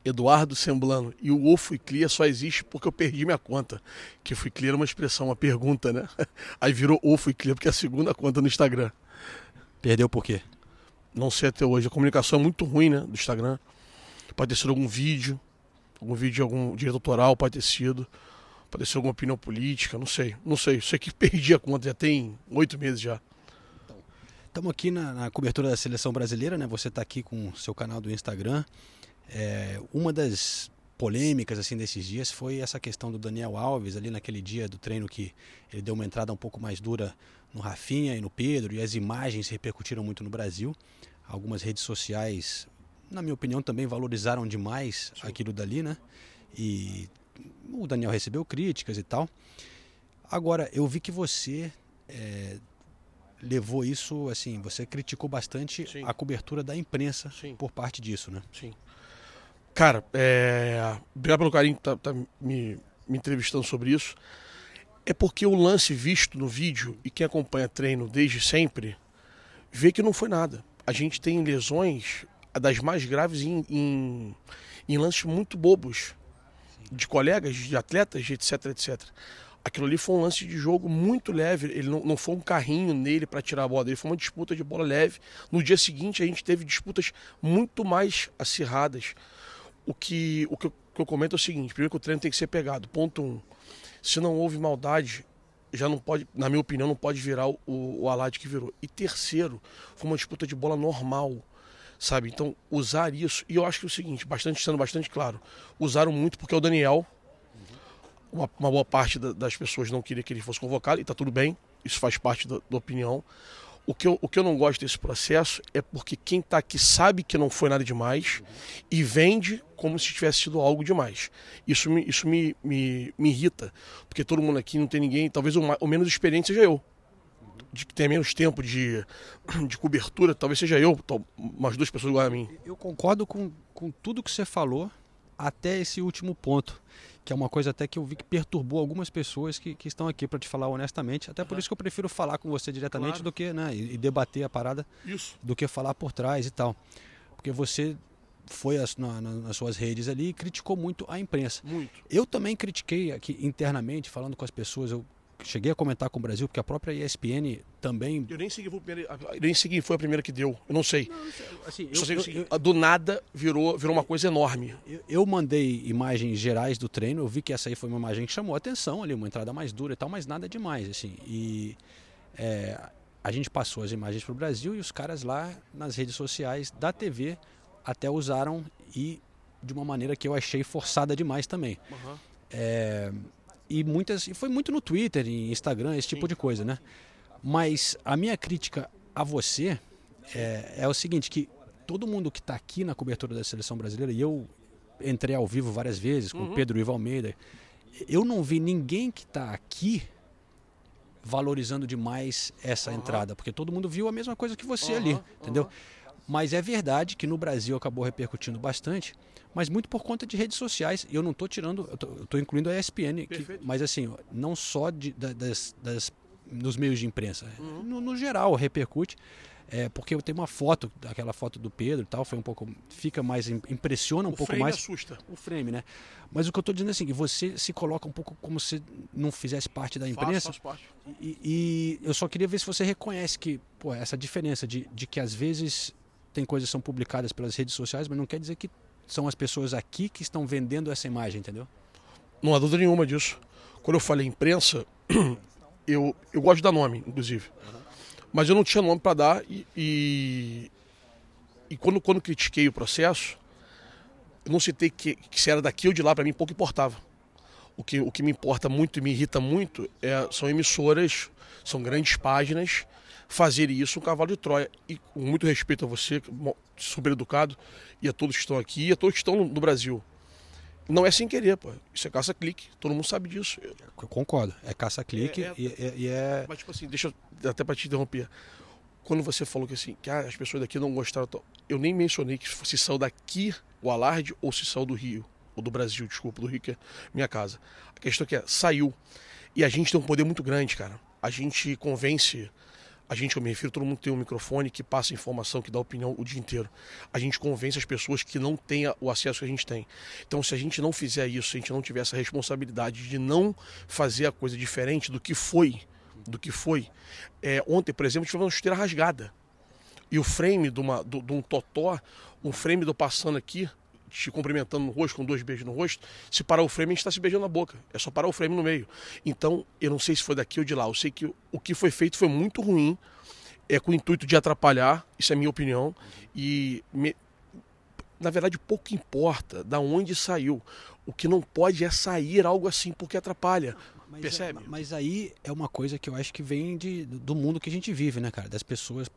Eduardo Semblano. E o O Fui Clear só existe porque eu perdi minha conta. Que Fui Clear é uma expressão, uma pergunta, né? Aí virou O Fui Clear porque é a segunda conta no Instagram. Perdeu por quê? Não sei até hoje. A comunicação é muito ruim, né? Do Instagram. Pode ter sido algum vídeo, algum vídeo de algum direito autoral, pode ter sido. Pode ter sido alguma opinião política, não sei. Não sei. Sei que perdi a conta, já tem oito meses já. Estamos aqui na, na, cobertura da seleção brasileira, né? Você está aqui com o seu canal do Instagram. É, uma das polêmicas assim desses dias foi essa questão do Daniel Alves ali naquele dia do treino que ele deu uma entrada um pouco mais dura no Rafinha e no Pedro e as imagens repercutiram muito no Brasil. Algumas redes sociais, na minha opinião, também valorizaram demais Sim. aquilo dali, né? E o Daniel recebeu críticas e tal. Agora, eu vi que você é, levou isso, assim, você criticou bastante Sim. a cobertura da imprensa Sim. por parte disso, né? Sim. Cara, é... obrigado pelo carinho que tá, tá me, me entrevistando sobre isso. É porque o lance visto no vídeo, e quem acompanha treino desde sempre, vê que não foi nada. A gente tem lesões das mais graves em, em, em lances muito bobos, de colegas, de atletas, etc, etc. Aquilo ali foi um lance de jogo muito leve. Ele não, não foi um carrinho nele para tirar a bola dele, foi uma disputa de bola leve. No dia seguinte a gente teve disputas muito mais acirradas. O que, o que, eu, que eu comento é o seguinte: primeiro que o treino tem que ser pegado. Ponto um. Se não houve maldade, já não pode, na minha opinião, não pode virar o, o que virou. E terceiro, foi uma disputa de bola normal. Sabe? Então, usar isso. E eu acho que é o seguinte, bastante sendo bastante claro, usaram muito porque é o Daniel uma, uma, boa parte da, das pessoas não queria que ele fosse convocado, e está tudo bem, isso faz parte da, da, opinião. O que, eu, o que eu não gosto desse processo é porque quem está aqui sabe que não foi nada demais e vende como se tivesse sido algo demais. Isso me, isso me, me, me irrita, porque todo mundo aqui não tem ninguém, talvez o, o menos experiente seja eu. De que tenha menos tempo de, de cobertura, talvez seja eu, umas duas pessoas igual a mim. Eu concordo com, com tudo que você falou, até esse último ponto, que é uma coisa até que eu vi que perturbou algumas pessoas que, que estão aqui para te falar honestamente. Até por isso que eu prefiro falar com você diretamente Claro. do que, né, e, e debater a parada, Isso. do que falar por trás e tal. Porque você foi as- na- na- nas suas redes ali e criticou muito a imprensa. Muito. Eu também critiquei aqui internamente, falando com as pessoas, eu cheguei a comentar com o Brasil, porque a própria ESPN também Eu nem segui, foi a primeira- nem segui, foi a primeira que deu. Eu não sei. assim, eu- sei eu- o seguinte, do nada virou, virou uma coisa enorme. Eu, mandei imagens gerais do treino, eu vi que essa aí foi uma imagem que chamou a atenção ali, uma entrada mais dura e tal, mas nada demais, assim. E é, a gente passou as imagens para o Brasil e os caras lá nas redes sociais da TV até usaram e de uma maneira que eu achei forçada demais também. É, e muitas e foi muito no Twitter, em Instagram, esse tipo de coisa, né? Mas a minha crítica a você é, é o seguinte, que todo mundo que está aqui na cobertura da seleção brasileira, e eu entrei ao vivo várias vezes com o Uhum. Pedro Ivo Almeida, eu não vi ninguém que está aqui valorizando demais essa entrada, porque todo mundo viu a mesma coisa que você ali, entendeu? Mas é verdade que no Brasil acabou repercutindo bastante, mas muito por conta de redes sociais. E eu não estou tirando, eu estou incluindo a ESPN, que- mas assim, não só de, da- das, das- nos meios de imprensa, no, no geral repercute. É, porque eu tenho uma foto, aquela foto do Pedro e tal, foi um pouco. Fica mais. im- impressiona um O pouco frame mais. assusta. O frame, né? Mas o que eu estou dizendo é assim, que você se coloca um pouco como se não fizesse parte da imprensa. faço parte. E, e eu só queria ver se você reconhece que, pô, essa diferença de, de que às vezes tem coisas que são publicadas pelas redes sociais, mas não quer dizer que são as pessoas aqui que estão vendendo essa imagem, entendeu? Não há dúvida nenhuma disso. Quando eu falei imprensa, eu, eu gosto de dar nome, inclusive. Mas eu não tinha nome para dar e, e, e quando, quando critiquei o processo, eu não citei que, que se era daqui ou de lá, para mim pouco importava. O que, o que me importa muito e me irrita muito é, são emissoras, são grandes páginas, fazerem isso um cavalo de Troia. E com muito respeito a você, super educado, e a todos que estão aqui, e a todos que estão no, no Brasil. Não é sem querer, pô. Isso é caça-clique. Todo mundo sabe disso. Eu- Eu concordo. É caça-clique É, é- e, e- é. Mas, tipo assim, deixa eu até pra te interromper. Quando você falou que assim, que ah, as pessoas daqui não gostaram, eu nem mencionei que se saiu daqui o alarde ou se saiu do Rio, ou do Brasil, desculpa, do Rio, que é minha casa. A questão é que é, saiu. E a gente tem um poder muito grande, cara. A gente convence. A gente, eu me refiro, todo mundo tem um microfone que passa informação, que dá opinião o dia inteiro. A gente convence as pessoas que não têm o acesso que a gente tem. Então, se a gente não fizer isso, se a gente não tiver essa responsabilidade de não fazer a coisa diferente do que foi, do que foi. É, ontem, por exemplo, tivemos uma chuteira rasgada. E o frame de, uma, do- de um totó, um frame do passando aqui, te cumprimentando no rosto, com dois beijos no rosto, se parar o frame, a gente está se beijando na boca. É só parar o frame no meio. Então, eu não sei se foi daqui ou de lá. Eu sei que o que foi feito foi muito ruim, é com o intuito de atrapalhar, isso é a minha opinião. E, me- na verdade, pouco importa da onde saiu. O que não pode é sair algo assim, porque atrapalha. Mas, Percebe? é- mas aí é uma coisa que eu acho que vem de, do mundo que a gente vive, né, cara? Das pessoas,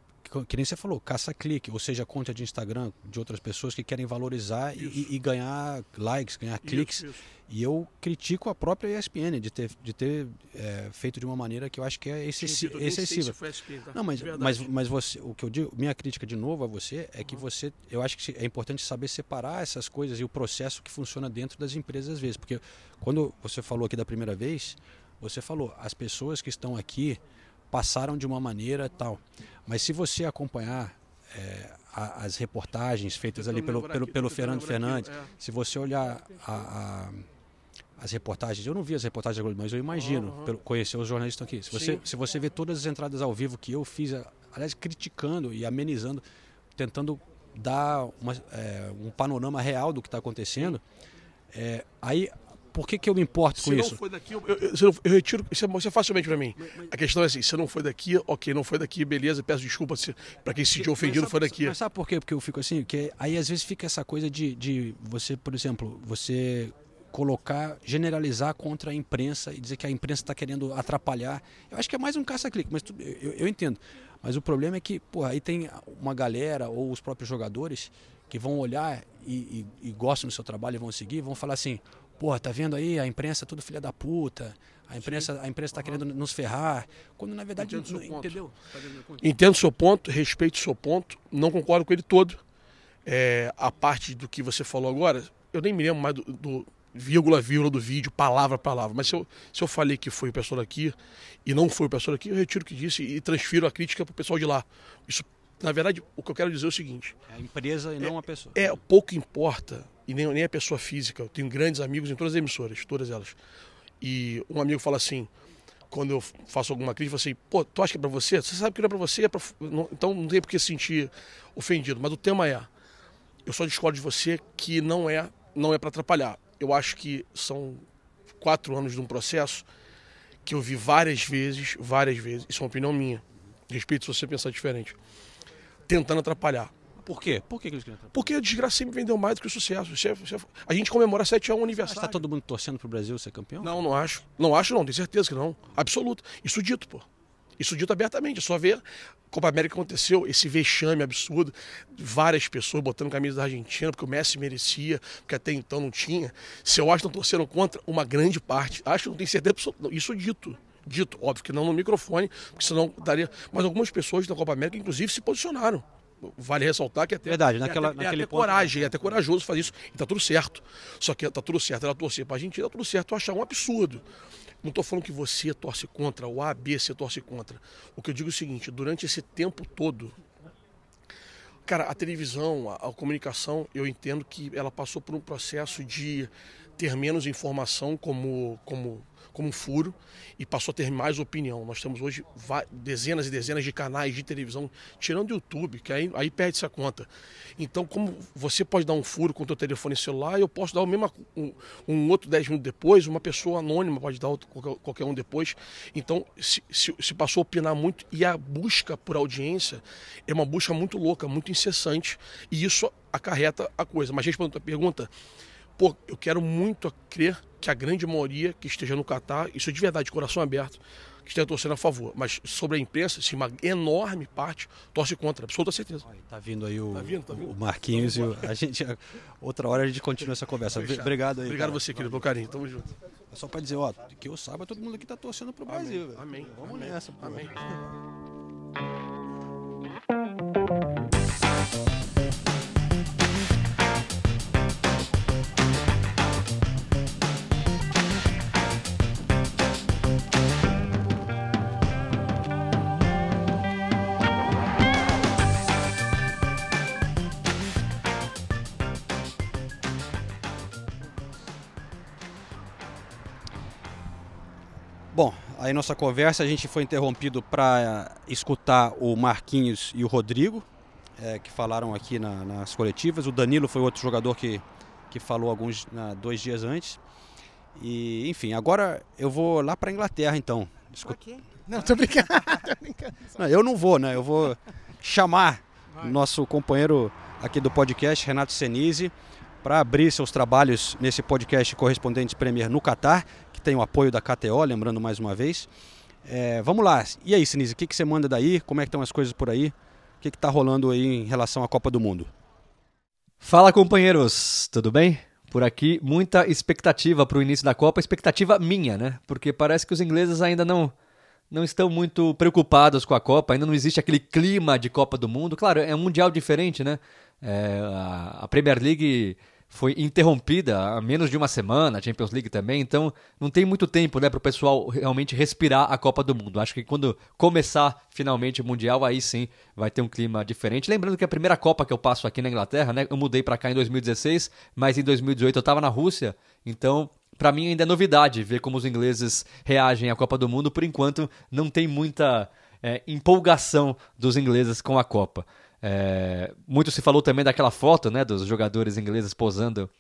que, nem você falou, caça-clique, ou seja, conta de Instagram de outras pessoas que querem valorizar e- e, ganhar likes, ganhar cliques. isso. E eu critico a própria ESPN de ter, de ter é, feito de uma maneira que eu acho que é excessi excessiva. ESPN, tá? Não, mas, mas, mas você, o que eu digo, minha crítica de novo a você é que você, eu acho que é importante saber separar essas coisas e o processo que funciona dentro das empresas às vezes, porque quando você falou aqui da primeira vez, você falou, as pessoas que estão aqui passaram de uma maneira tal, mas se você acompanhar é, a- as reportagens feitas ali pelo, pelo, aqui, pelo Fernando lembrar aqui, Fernandes, é. se você olhar a- a- as reportagens, eu não vi as reportagens da Globo, mas eu imagino, Aham. pelo, conhecer os jornalistas aqui. Se você, Sim. se você vê todas as entradas ao vivo que eu fiz, aliás, criticando e amenizando, tentando dar uma, é, um panorama real do que está acontecendo, é, aí por que, que eu me importo Se com não isso? foi daqui, eu, eu- eu- eu retiro. Isso é, isso é facilmente pra mim. A questão é assim: se não foi daqui, ok, não foi daqui, beleza, peço desculpa pra quem se sentiu ofendido, Mas foi sabe- daqui. Mas sabe por quê? Porque eu fico assim, que aí às vezes fica essa coisa de, de você, por exemplo, você colocar, generalizar contra a imprensa e dizer que a imprensa está querendo atrapalhar. Eu acho que é mais um caça-clique, mas tudo- eu, eu entendo. Mas o problema é que, pô, aí tem uma galera ou os próprios jogadores que vão olhar e, e, e gostam do seu trabalho e vão seguir, vão falar assim, pô, tá vendo aí, a imprensa é tudo filha da puta, a imprensa, a imprensa tá querendo nos ferrar, quando na verdade Entendo não, seu ponto. entendeu? Entendo seu ponto, respeito seu ponto, não concordo com ele todo. É, a parte do que você falou agora, eu nem me lembro mais do, do vírgula, vírgula do vídeo, palavra a palavra. Mas se eu, se eu falei que foi o pessoal daqui e não foi o pessoal daqui, eu retiro o que disse e transfiro a crítica para o pessoal de lá. Isso, na verdade, o que eu quero dizer é o seguinte: É a empresa e não a pessoa. é pouco importa, e nem, nem a pessoa física. Eu tenho grandes amigos em todas as emissoras, todas elas. E um amigo fala assim, quando eu faço alguma crítica, fala assim, pô, tu acha que é pra você? Você sabe que não é pra você, é pra... não- então não tem por que se sentir ofendido. Mas o tema é, eu só discordo de você que não é, não é para atrapalhar. Eu acho que são quatro anos de um processo que eu vi várias vezes, várias vezes, isso é uma opinião minha, respeito se você pensar diferente, tentando atrapalhar. Por quê? Por que, que eles querem atrapalhar? Porque a desgraça sempre vendeu mais do que o sucesso. É- é- a gente comemora 7 a 1 Mas aniversário. tá todo mundo torcendo pro Brasil ser campeão? Não, não acho. Não acho, não, tenho certeza que não. Absoluto. Isso dito, pô. Isso dito abertamente. É só ver Copa América aconteceu, esse vexame absurdo, várias pessoas botando camisa da Argentina, porque o Messi merecia, porque até então não tinha. Se eu acho que estão torcendo contra, uma grande parte. Acho que não tenho certeza absoluta. Isso dito. Dito, óbvio que não no microfone, porque senão daria. Mas algumas pessoas da Copa América, inclusive, se posicionaram. Vale ressaltar que até. Verdade, é naquela- até, é naquele até ponto- coragem, é até corajoso fazer isso. E tá tudo certo. Só que tá tudo certo ela torcer pra Argentina, tá tudo certo eu achar um absurdo. Não estou falando que você torce contra, o A, B, você torce contra. O que eu digo é o seguinte, durante esse tempo todo, cara, a televisão, a, a comunicação, eu entendo que ela passou por um processo de ter menos informação como, como, como um furo e passou a ter mais opinião. Nós temos hoje dezenas e dezenas de canais de televisão, tirando o YouTube, que aí, aí perde-se a conta. Então, como você pode dar um furo com o teu telefone celular, eu posso dar o mesmo, um, um outro 10 minutos depois, uma pessoa anônima pode dar outro, qualquer, qualquer um depois. Então, se, se, se passou a opinar muito e a busca por audiência é uma busca muito louca, muito incessante, e isso acarreta a coisa. Mas respondendo a tua pergunta, pô, eu quero muito crer que a grande maioria que esteja no Catar, isso de verdade, de coração aberto, que esteja torcendo a favor. Mas sobre a imprensa, sim, uma enorme parte torce contra, absoluta certeza. Tá vindo aí o, Tá vindo, tá vindo. o Marquinhos e o, a gente outra hora a gente continua essa conversa. Obrigado aí. Obrigado cara. você, querido, pelo carinho. Tamo junto. É só pra dizer, ó, que eu saiba, todo mundo aqui tá torcendo pro Brasil. velho. Amém. Vamos Amém. nessa, pô. Amém. aí nossa conversa a gente foi interrompido para escutar o Marquinhos e o Rodrigo, eh, que falaram aqui na- nas coletivas. O Danilo foi outro jogador que, que falou alguns na- dois dias antes. E, enfim, agora eu vou lá para Inglaterra então. Escu- Não, tô brincando. tô brincando. Não, eu não vou, né? Eu vou chamar o nosso companheiro aqui do podcast, Renato Senise, para abrir seus trabalhos nesse podcast Correspondentes Premier no Catar, tem o apoio da KTO, lembrando mais uma vez. É, vamos lá. E aí, Senise, o que, que você manda daí? Como é que estão as coisas por aí? O que está rolando aí em relação à Copa do Mundo? Fala companheiros, tudo bem? Por aqui, muita expectativa para o início da Copa, expectativa minha, né? Porque parece que os ingleses ainda não, não estão muito preocupados com a Copa, ainda não existe aquele clima de Copa do Mundo. Claro, é um mundial diferente, né? É, a Premier League foi interrompida há menos de uma semana, a Champions League também, então não tem muito tempo né, para o pessoal realmente respirar a Copa do Mundo. Acho que quando começar finalmente o Mundial, aí sim vai ter um clima diferente. Lembrando que a primeira Copa que eu passo aqui na Inglaterra, né, eu mudei para cá em 2016, mas em 2018 eu estava na Rússia, então para mim ainda é novidade ver como os ingleses reagem à Copa do Mundo. Por enquanto, não tem muita é, empolgação dos ingleses com a Copa. É, muito se falou também daquela foto né, dos jogadores ingleses posando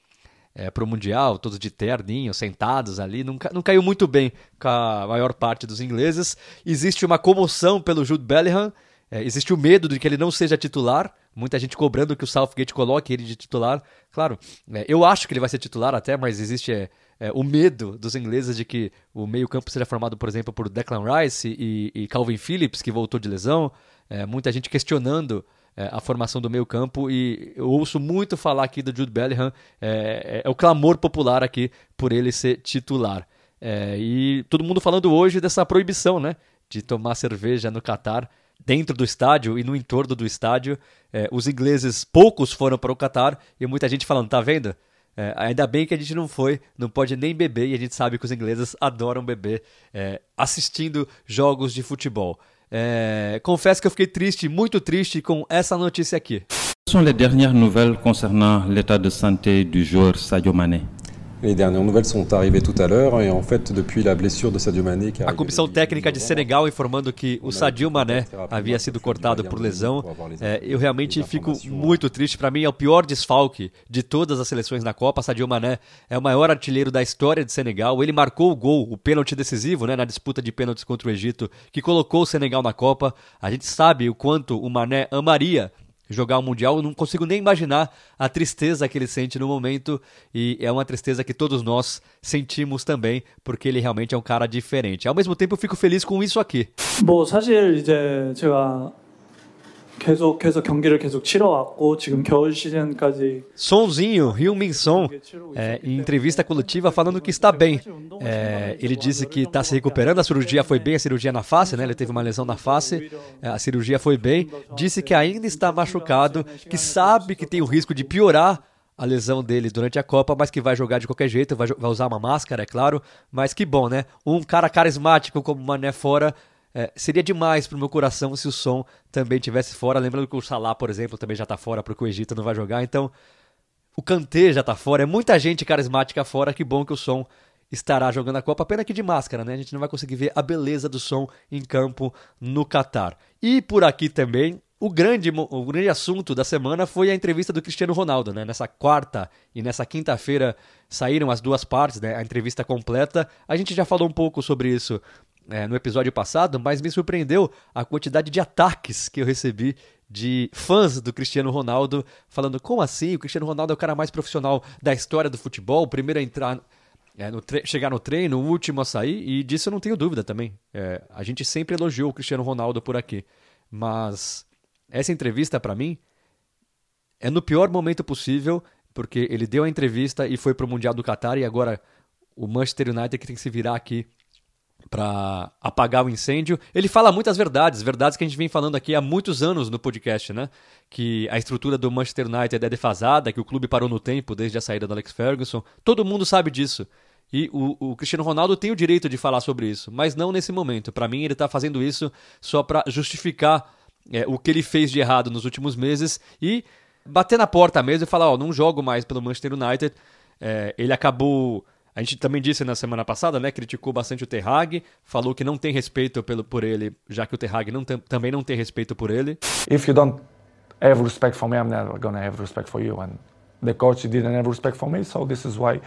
é, para o Mundial, todos de terninho, sentados ali. Não, não caiu muito bem com a maior parte dos ingleses. Existe uma comoção pelo Jude Bellingham. É, existe o medo de que ele não seja titular Muita gente cobrando que o Southgate coloque ele de titular. Claro, é, eu acho que ele vai ser titular até, mas existe é, é, o medo dos ingleses de que o meio-campo seja formado, por exemplo, por Declan Rice e, e Calvin Phillips, que voltou de lesão. É, muita gente questionando é, a formação do meio campo e eu ouço muito falar aqui do Jude Bellingham, é, é, é o clamor popular aqui por ele ser titular. É, e todo mundo falando hoje dessa proibição, né, de tomar cerveja no Catar dentro do estádio e no entorno do estádio. É, os ingleses, poucos foram para o Catar e muita gente falando, tá vendo? É, ainda bem que a gente não foi, não pode nem beber, e a gente sabe que os ingleses adoram beber é, assistindo jogos de futebol. É, confesso que eu fiquei triste, muito triste com essa notícia aqui. Quelles sont les dernières nouvelles concernant l'état de santé du joueur Sadio Mané Les dernières nouvelles sont arrivées tout à l'heure et en fait depuis la blessure de Sadio Mané A comissão técnica de Senegal informando que o Sadio Mané havia sido cortado por lesão. É, eu realmente fico muito triste. Para mim é o pior desfalque de todas as seleções na Copa. Sadio Mané é o maior artilheiro da história de Senegal. Ele marcou o gol, o pênalti decisivo, né, na disputa de pênaltis contra o Egito, que colocou o Senegal na Copa. A gente sabe o quanto o Mané amaria jogar o Mundial. Eu não consigo nem imaginar a tristeza que ele sente no momento e é uma tristeza que todos nós sentimos também, porque ele realmente é um cara diferente. Ao mesmo tempo, eu fico feliz com isso aqui. 뭐 사실 이제 제가 계속해서 경기를 계속 치러왔고 지금 겨울 시즌까지 Sonzinho, Hyun-Min Son, é, em entrevista coletiva falando que está bem. É, ele disse que está se recuperando, a cirurgia foi bem, a cirurgia na face, né? Ele teve uma lesão na face, é, a cirurgia foi bem. Disse que ainda está machucado, que sabe que tem o risco de piorar a lesão dele durante a Copa, mas que vai jogar de qualquer jeito, vai, vai usar uma máscara, é claro. Mas que bom, né? Um cara carismático como o Mané fora é, seria demais pro meu coração se o som também tivesse fora. Lembrando que o Salah, por exemplo, também já tá fora porque o Egito não vai jogar. Então, o Kanté já tá fora. É muita gente carismática fora. Que bom que o som estará jogando a Copa. Pena que de máscara, né? A gente não vai conseguir ver a beleza do som em campo no Catar. E por aqui também, o grande, o grande assunto da semana foi a entrevista do Cristiano Ronaldo, né? Nessa quarta e nessa quinta-feira saíram as duas partes, né? A entrevista completa. A gente já falou um pouco sobre isso é, no episódio passado, mas me surpreendeu a quantidade de ataques que eu recebi de fãs do Cristiano Ronaldo falando como assim? O Cristiano Ronaldo é o cara mais profissional da história do futebol, o primeiro a entrar, é, no chegar no treino, o último a sair, e disso eu não tenho dúvida também. É, a gente sempre elogiou o Cristiano Ronaldo por aqui, mas essa entrevista para mim é no pior momento possível, porque ele deu a entrevista e foi pro Mundial do Qatar e agora o Manchester United que tem que se virar aqui para apagar o incêndio. Ele fala muitas verdades, verdades que a gente vem falando aqui há muitos anos no podcast, né? Que a estrutura do Manchester United é defasada, que o clube parou no tempo desde a saída do Alex Ferguson. Todo mundo sabe disso. E o, o Cristiano Ronaldo tem o direito de falar sobre isso, mas não nesse momento. Para mim, ele está fazendo isso só para justificar é, o que ele fez de errado nos últimos meses e bater na porta mesmo e falar: Ó, oh, não jogo mais pelo Manchester United. É, ele acabou a gente também disse na semana passada, né, criticou bastante o Terhag, falou que não tem respeito pelo, por ele, já que o Terhag não tem, também não tem respeito por ele. If you don't have respect for me, I'm never gonna have respect for you. And the coach didn't have respect for me, so this is why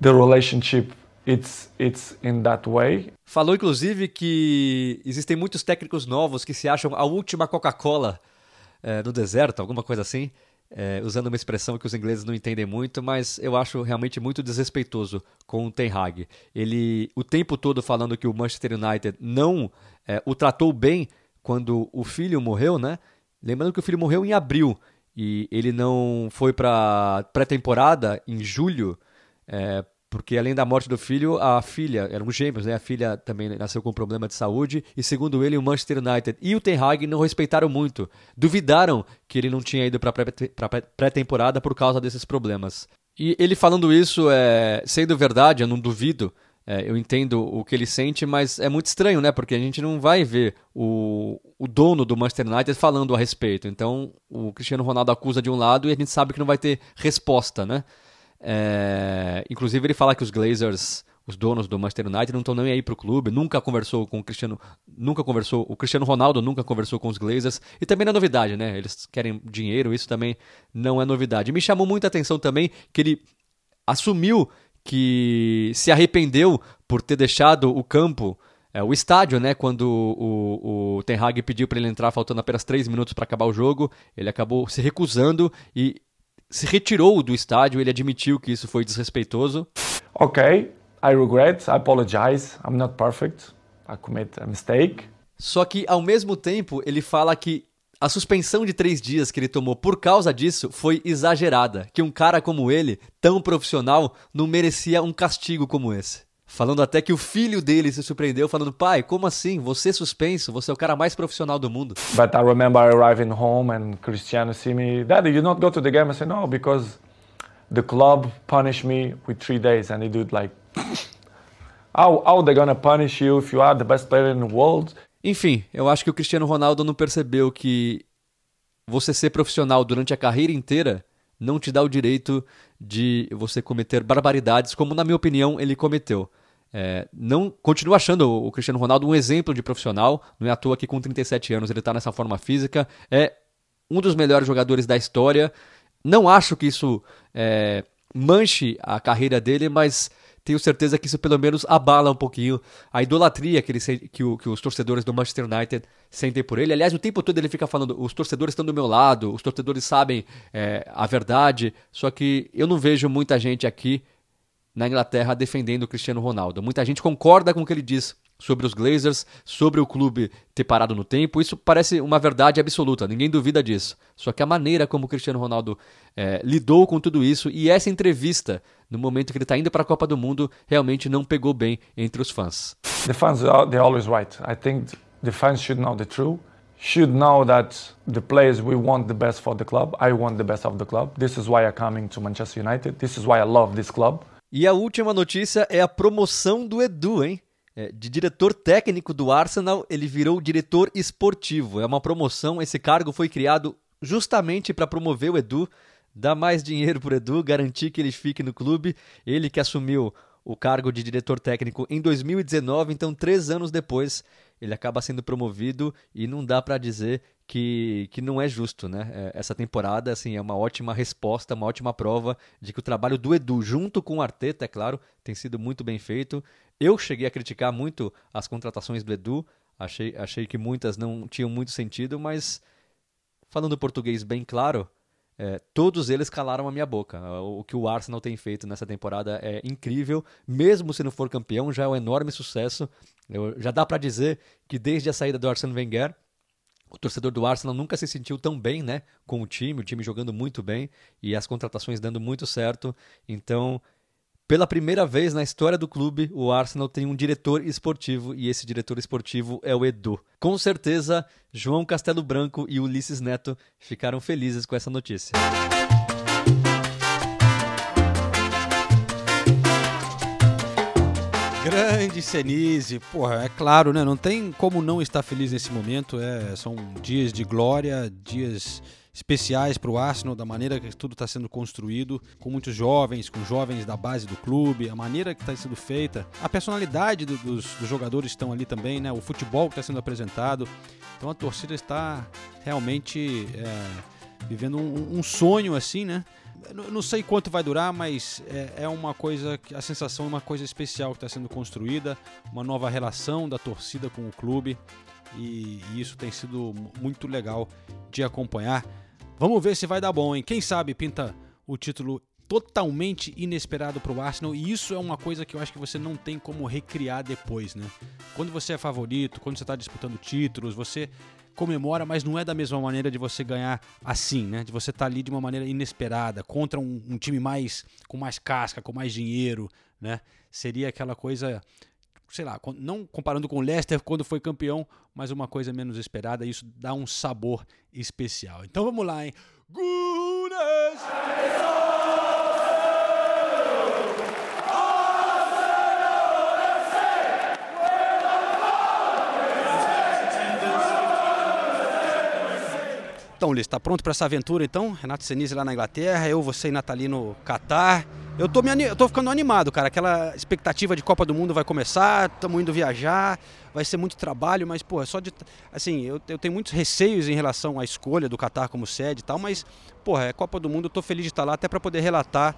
the relationship it's it's in that way. Falou inclusive que existem muitos técnicos novos que se acham a última Coca-Cola é, no deserto, alguma coisa assim é, usando uma expressão que os ingleses não entendem muito, mas eu acho realmente muito desrespeitoso com o Ten Hag. Ele o tempo todo falando que o Manchester United não é, o tratou bem quando o filho morreu, né? Lembrando que o filho morreu em abril e ele não foi para pré-temporada em julho é, porque além da morte do filho, a filha, eram gêmeos, né? A filha também nasceu com problema de saúde. E segundo ele, o Manchester United e o Ten Hag não respeitaram muito. Duvidaram que ele não tinha ido para pré-temporada por causa desses problemas. E ele falando isso, é, sendo verdade, eu não duvido. É, eu entendo o que ele sente, mas é muito estranho, né? Porque a gente não vai ver o, o dono do Manchester United falando a respeito. Então, o Cristiano Ronaldo acusa de um lado e a gente sabe que não vai ter resposta, né? É, inclusive ele fala que os Glazers, os donos do Manchester United, não estão nem aí pro clube, nunca conversou com o Cristiano, nunca conversou, o Cristiano Ronaldo nunca conversou com os Glazers, e também não é novidade, né? Eles querem dinheiro, isso também não é novidade. Me chamou muita atenção também que ele assumiu que se arrependeu por ter deixado o campo É, o estádio, né, quando o, o Ten Hag pediu para ele entrar faltando apenas 3 minutos para acabar o jogo, ele acabou se recusando e se retirou do estádio, ele admitiu que isso foi desrespeitoso. Okay, I regret, I apologize, I'm not perfect, I commit a mistake. Só que, ao mesmo tempo, ele fala que a suspensão de três dias que ele tomou por causa disso foi exagerada, que um cara como ele, tão profissional, não merecia um castigo como esse. Falando até que o filho dele se surpreendeu, falando: Pai, como assim? Você é suspenso? Você é o cara mais profissional do mundo. But I remember arriving home and Cristiano see me, Daddy, you not go to the game? I said, No, because the club punished me with three days. And he did like, how, how they gonna punish you if you are the best player in the world? Enfim, eu acho que o Cristiano Ronaldo não percebeu que você ser profissional durante a carreira inteira não te dá o direito de você cometer barbaridades, como na minha opinião ele cometeu. É, não continuo achando o Cristiano Ronaldo um exemplo de profissional. Não é à toa que com 37 anos ele está nessa forma física. É um dos melhores jogadores da história. Não acho que isso é, manche a carreira dele, mas tenho certeza que isso pelo menos abala um pouquinho a idolatria que, ele, que, o, que os torcedores do Manchester United sentem por ele. Aliás, o tempo todo ele fica falando: os torcedores estão do meu lado, os torcedores sabem é, a verdade. Só que eu não vejo muita gente aqui na Inglaterra defendendo o Cristiano Ronaldo. Muita gente concorda com o que ele diz sobre os Glazers, sobre o clube ter parado no tempo. Isso parece uma verdade absoluta, ninguém duvida disso. Só que a maneira como o Cristiano Ronaldo é, lidou com tudo isso e essa entrevista, no momento que ele está indo para a Copa do Mundo, realmente não pegou bem entre os fãs. The fans, they're always right. I think the fans should know the truth. Should know that the players we want the best for the club. I want the best of the club. This is why I'm coming to Manchester United. This is why I love this club. E a última notícia é a promoção do Edu, hein? É, de diretor técnico do Arsenal, ele virou diretor esportivo. É uma promoção, esse cargo foi criado justamente para promover o Edu, dar mais dinheiro para o Edu, garantir que ele fique no clube. Ele que assumiu o cargo de diretor técnico em 2019, então três anos depois ele acaba sendo promovido e não dá para dizer que, que não é justo, né? É, essa temporada assim é uma ótima resposta, uma ótima prova de que o trabalho do Edu junto com o Arteta, é claro, tem sido muito bem feito. Eu cheguei a criticar muito as contratações do Edu, achei, achei que muitas não tinham muito sentido, mas falando português bem claro, é, todos eles calaram a minha boca. O que o Arsenal tem feito nessa temporada é incrível. Mesmo se não for campeão, já é um enorme sucesso. Eu, já dá para dizer que desde a saída do Arsene Wenger, o torcedor do Arsenal nunca se sentiu tão bem né, com o time, o time jogando muito bem e as contratações dando muito certo. Então, pela primeira vez na história do clube, o Arsenal tem um diretor esportivo e esse diretor esportivo é o Edu. Com certeza, João Castelo Branco e Ulisses Neto ficaram felizes com essa notícia. Grande Senise, porra, é claro, né? Não tem como não estar feliz nesse momento. É, são dias de glória, dias especiais para o Arsenal, da maneira que tudo está sendo construído, com muitos jovens, com jovens da base do clube, a maneira que está sendo feita, a personalidade do, dos, dos, jogadores estão ali também, né? O futebol que está sendo apresentado. Então a torcida está realmente é, vivendo um, um, sonho assim, né? Não sei quanto vai durar, mas é, é uma coisa, a sensação é uma coisa especial que está sendo construída, uma nova relação da torcida com o clube e, e isso tem sido muito legal de acompanhar. Vamos ver se vai dar bom, hein? Quem sabe pinta o título totalmente inesperado para o Arsenal e isso é uma coisa que eu acho que você não tem como recriar depois, né? Quando você é favorito, quando você está disputando títulos, você comemora, mas não é da mesma maneira de você ganhar assim, né? De você estar tá ali de uma maneira inesperada contra um, um time mais com mais casca, com mais dinheiro, né? Seria aquela coisa sei lá, não comparando com o Leicester quando foi campeão, mas uma coisa menos esperada, isso dá um sabor especial. Então vamos lá, hein? Gunas! Então, Liz, está pronto para essa aventura então? Renato Senise lá na Inglaterra, eu, você e Nathalie no Catar. Eu tô, me, eu tô ficando animado, cara. Aquela expectativa de Copa do Mundo vai começar, estamos indo viajar, vai ser muito trabalho, mas, pô, é só de. Assim, eu, eu tenho muitos receios em relação à escolha do Qatar como sede e tal, mas, porra, é Copa do Mundo, eu tô feliz de estar lá até para poder relatar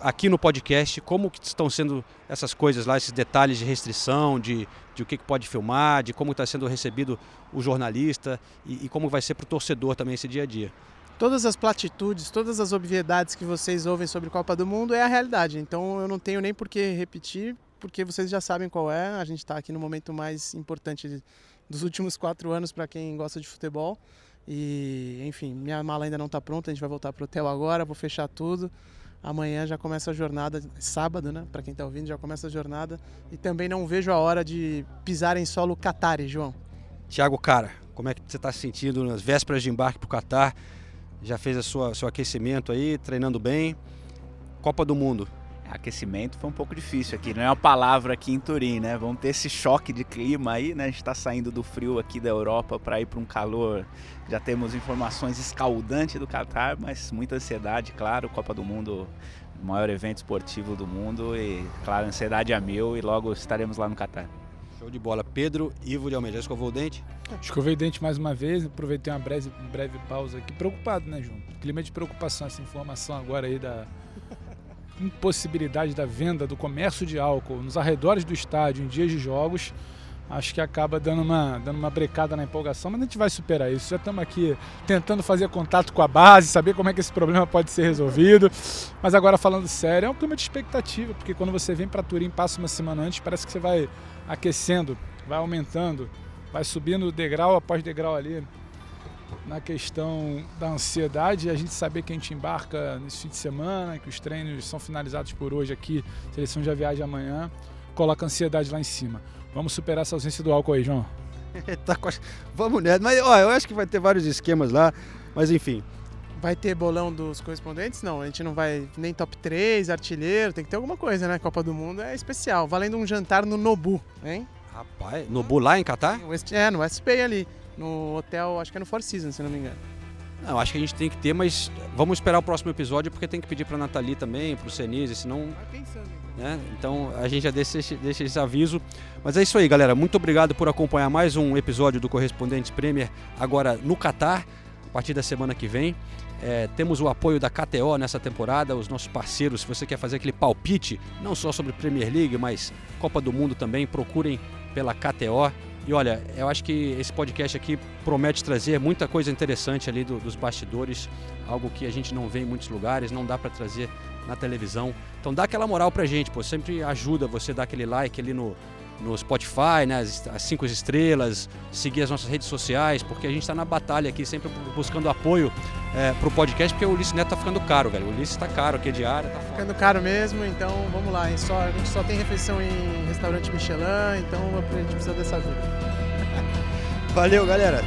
aqui no podcast, como estão sendo essas coisas lá, esses detalhes de restrição, de, de o que, que pode filmar, de como está sendo recebido o jornalista e, e como vai ser para o torcedor também esse dia a dia. Todas as platitudes, todas as obviedades que vocês ouvem sobre Copa do Mundo é a realidade. Então eu não tenho nem por que repetir, porque vocês já sabem qual é. A gente está aqui no momento mais importante dos últimos quatro anos para quem gosta de futebol. E, enfim, minha mala ainda não está pronta, a gente vai voltar para o hotel agora, vou fechar tudo. Amanhã já começa a jornada, sábado, né? Para quem está ouvindo, já começa a jornada. E também não vejo a hora de pisar em solo Qatari, João. Tiago, cara, como é que você está se sentindo nas vésperas de embarque para o Catar? Já fez a seu aquecimento aí, treinando bem. Copa do Mundo. Aquecimento foi um pouco difícil aqui, não é uma palavra aqui em Turim, né? Vamos ter esse choque de clima aí, né? A gente está saindo do frio aqui da Europa para ir para um calor. Já temos informações escaldantes do Catar, mas muita ansiedade, claro. Copa do Mundo, o maior evento esportivo do mundo e, claro, ansiedade a mil e logo estaremos lá no Catar. Show de bola. Pedro, Ivo de Almeida, escovou o dente? Escovei o dente mais uma vez, aproveitei uma breve, breve pausa aqui. Preocupado, né, João? Clima de preocupação, essa informação agora aí da impossibilidade da venda, do comércio de álcool nos arredores do estádio em dias de jogos, acho que acaba dando uma, dando uma brecada na empolgação, mas a gente vai superar isso. Já estamos aqui tentando fazer contato com a base, saber como é que esse problema pode ser resolvido. Mas agora falando sério, é um clima de expectativa, porque quando você vem para Turim, passa uma semana antes, parece que você vai aquecendo, vai aumentando, vai subindo degrau após degrau ali na questão da ansiedade, a gente saber que a gente embarca nesse fim de semana, que os treinos são finalizados por hoje aqui, a seleção já viaja amanhã, coloca a ansiedade lá em cima. Vamos superar essa ausência do álcool aí, João. tá com... Vamos nessa, mas ó, eu acho que vai ter vários esquemas lá, mas enfim. Vai ter bolão dos correspondentes? Não, a gente não vai nem top 3, artilheiro, tem que ter alguma coisa, né? Copa do Mundo é especial, valendo um jantar no Nobu, hein? Rapaz, Nobu lá em Catar? É, no SP ali no hotel, acho que é no Four Seasons, se não me engano. Não, acho que a gente tem que ter, mas vamos esperar o próximo episódio porque tem que pedir para Nathalie também, para o Senise, senão. Né? Então a gente já deixa, deixa esse aviso. Mas é isso aí, galera. Muito obrigado por acompanhar mais um episódio do Correspondentes Premier agora no Catar, a partir da semana que vem. É, temos o apoio da KTO nessa temporada, os nossos parceiros. Se você quer fazer aquele palpite, não só sobre Premier League, mas Copa do Mundo também, procurem pela KTO. E olha, eu acho que esse podcast aqui promete trazer muita coisa interessante ali do, dos bastidores, algo que a gente não vê em muitos lugares, não dá para trazer na televisão. Então dá aquela moral pra gente, pô, sempre ajuda você dar aquele like ali no, no Spotify, né, as, as cinco estrelas, seguir as nossas redes sociais, porque a gente está na batalha aqui, sempre buscando apoio é, pro podcast, porque o Ulisses Neto tá ficando caro, velho. O Ulisses tá caro aqui diária, tá ficando caro mesmo, então vamos lá. A gente, só, a gente só tem refeição em restaurante Michelin, então a gente precisa dessa ajuda. Valeu, galera.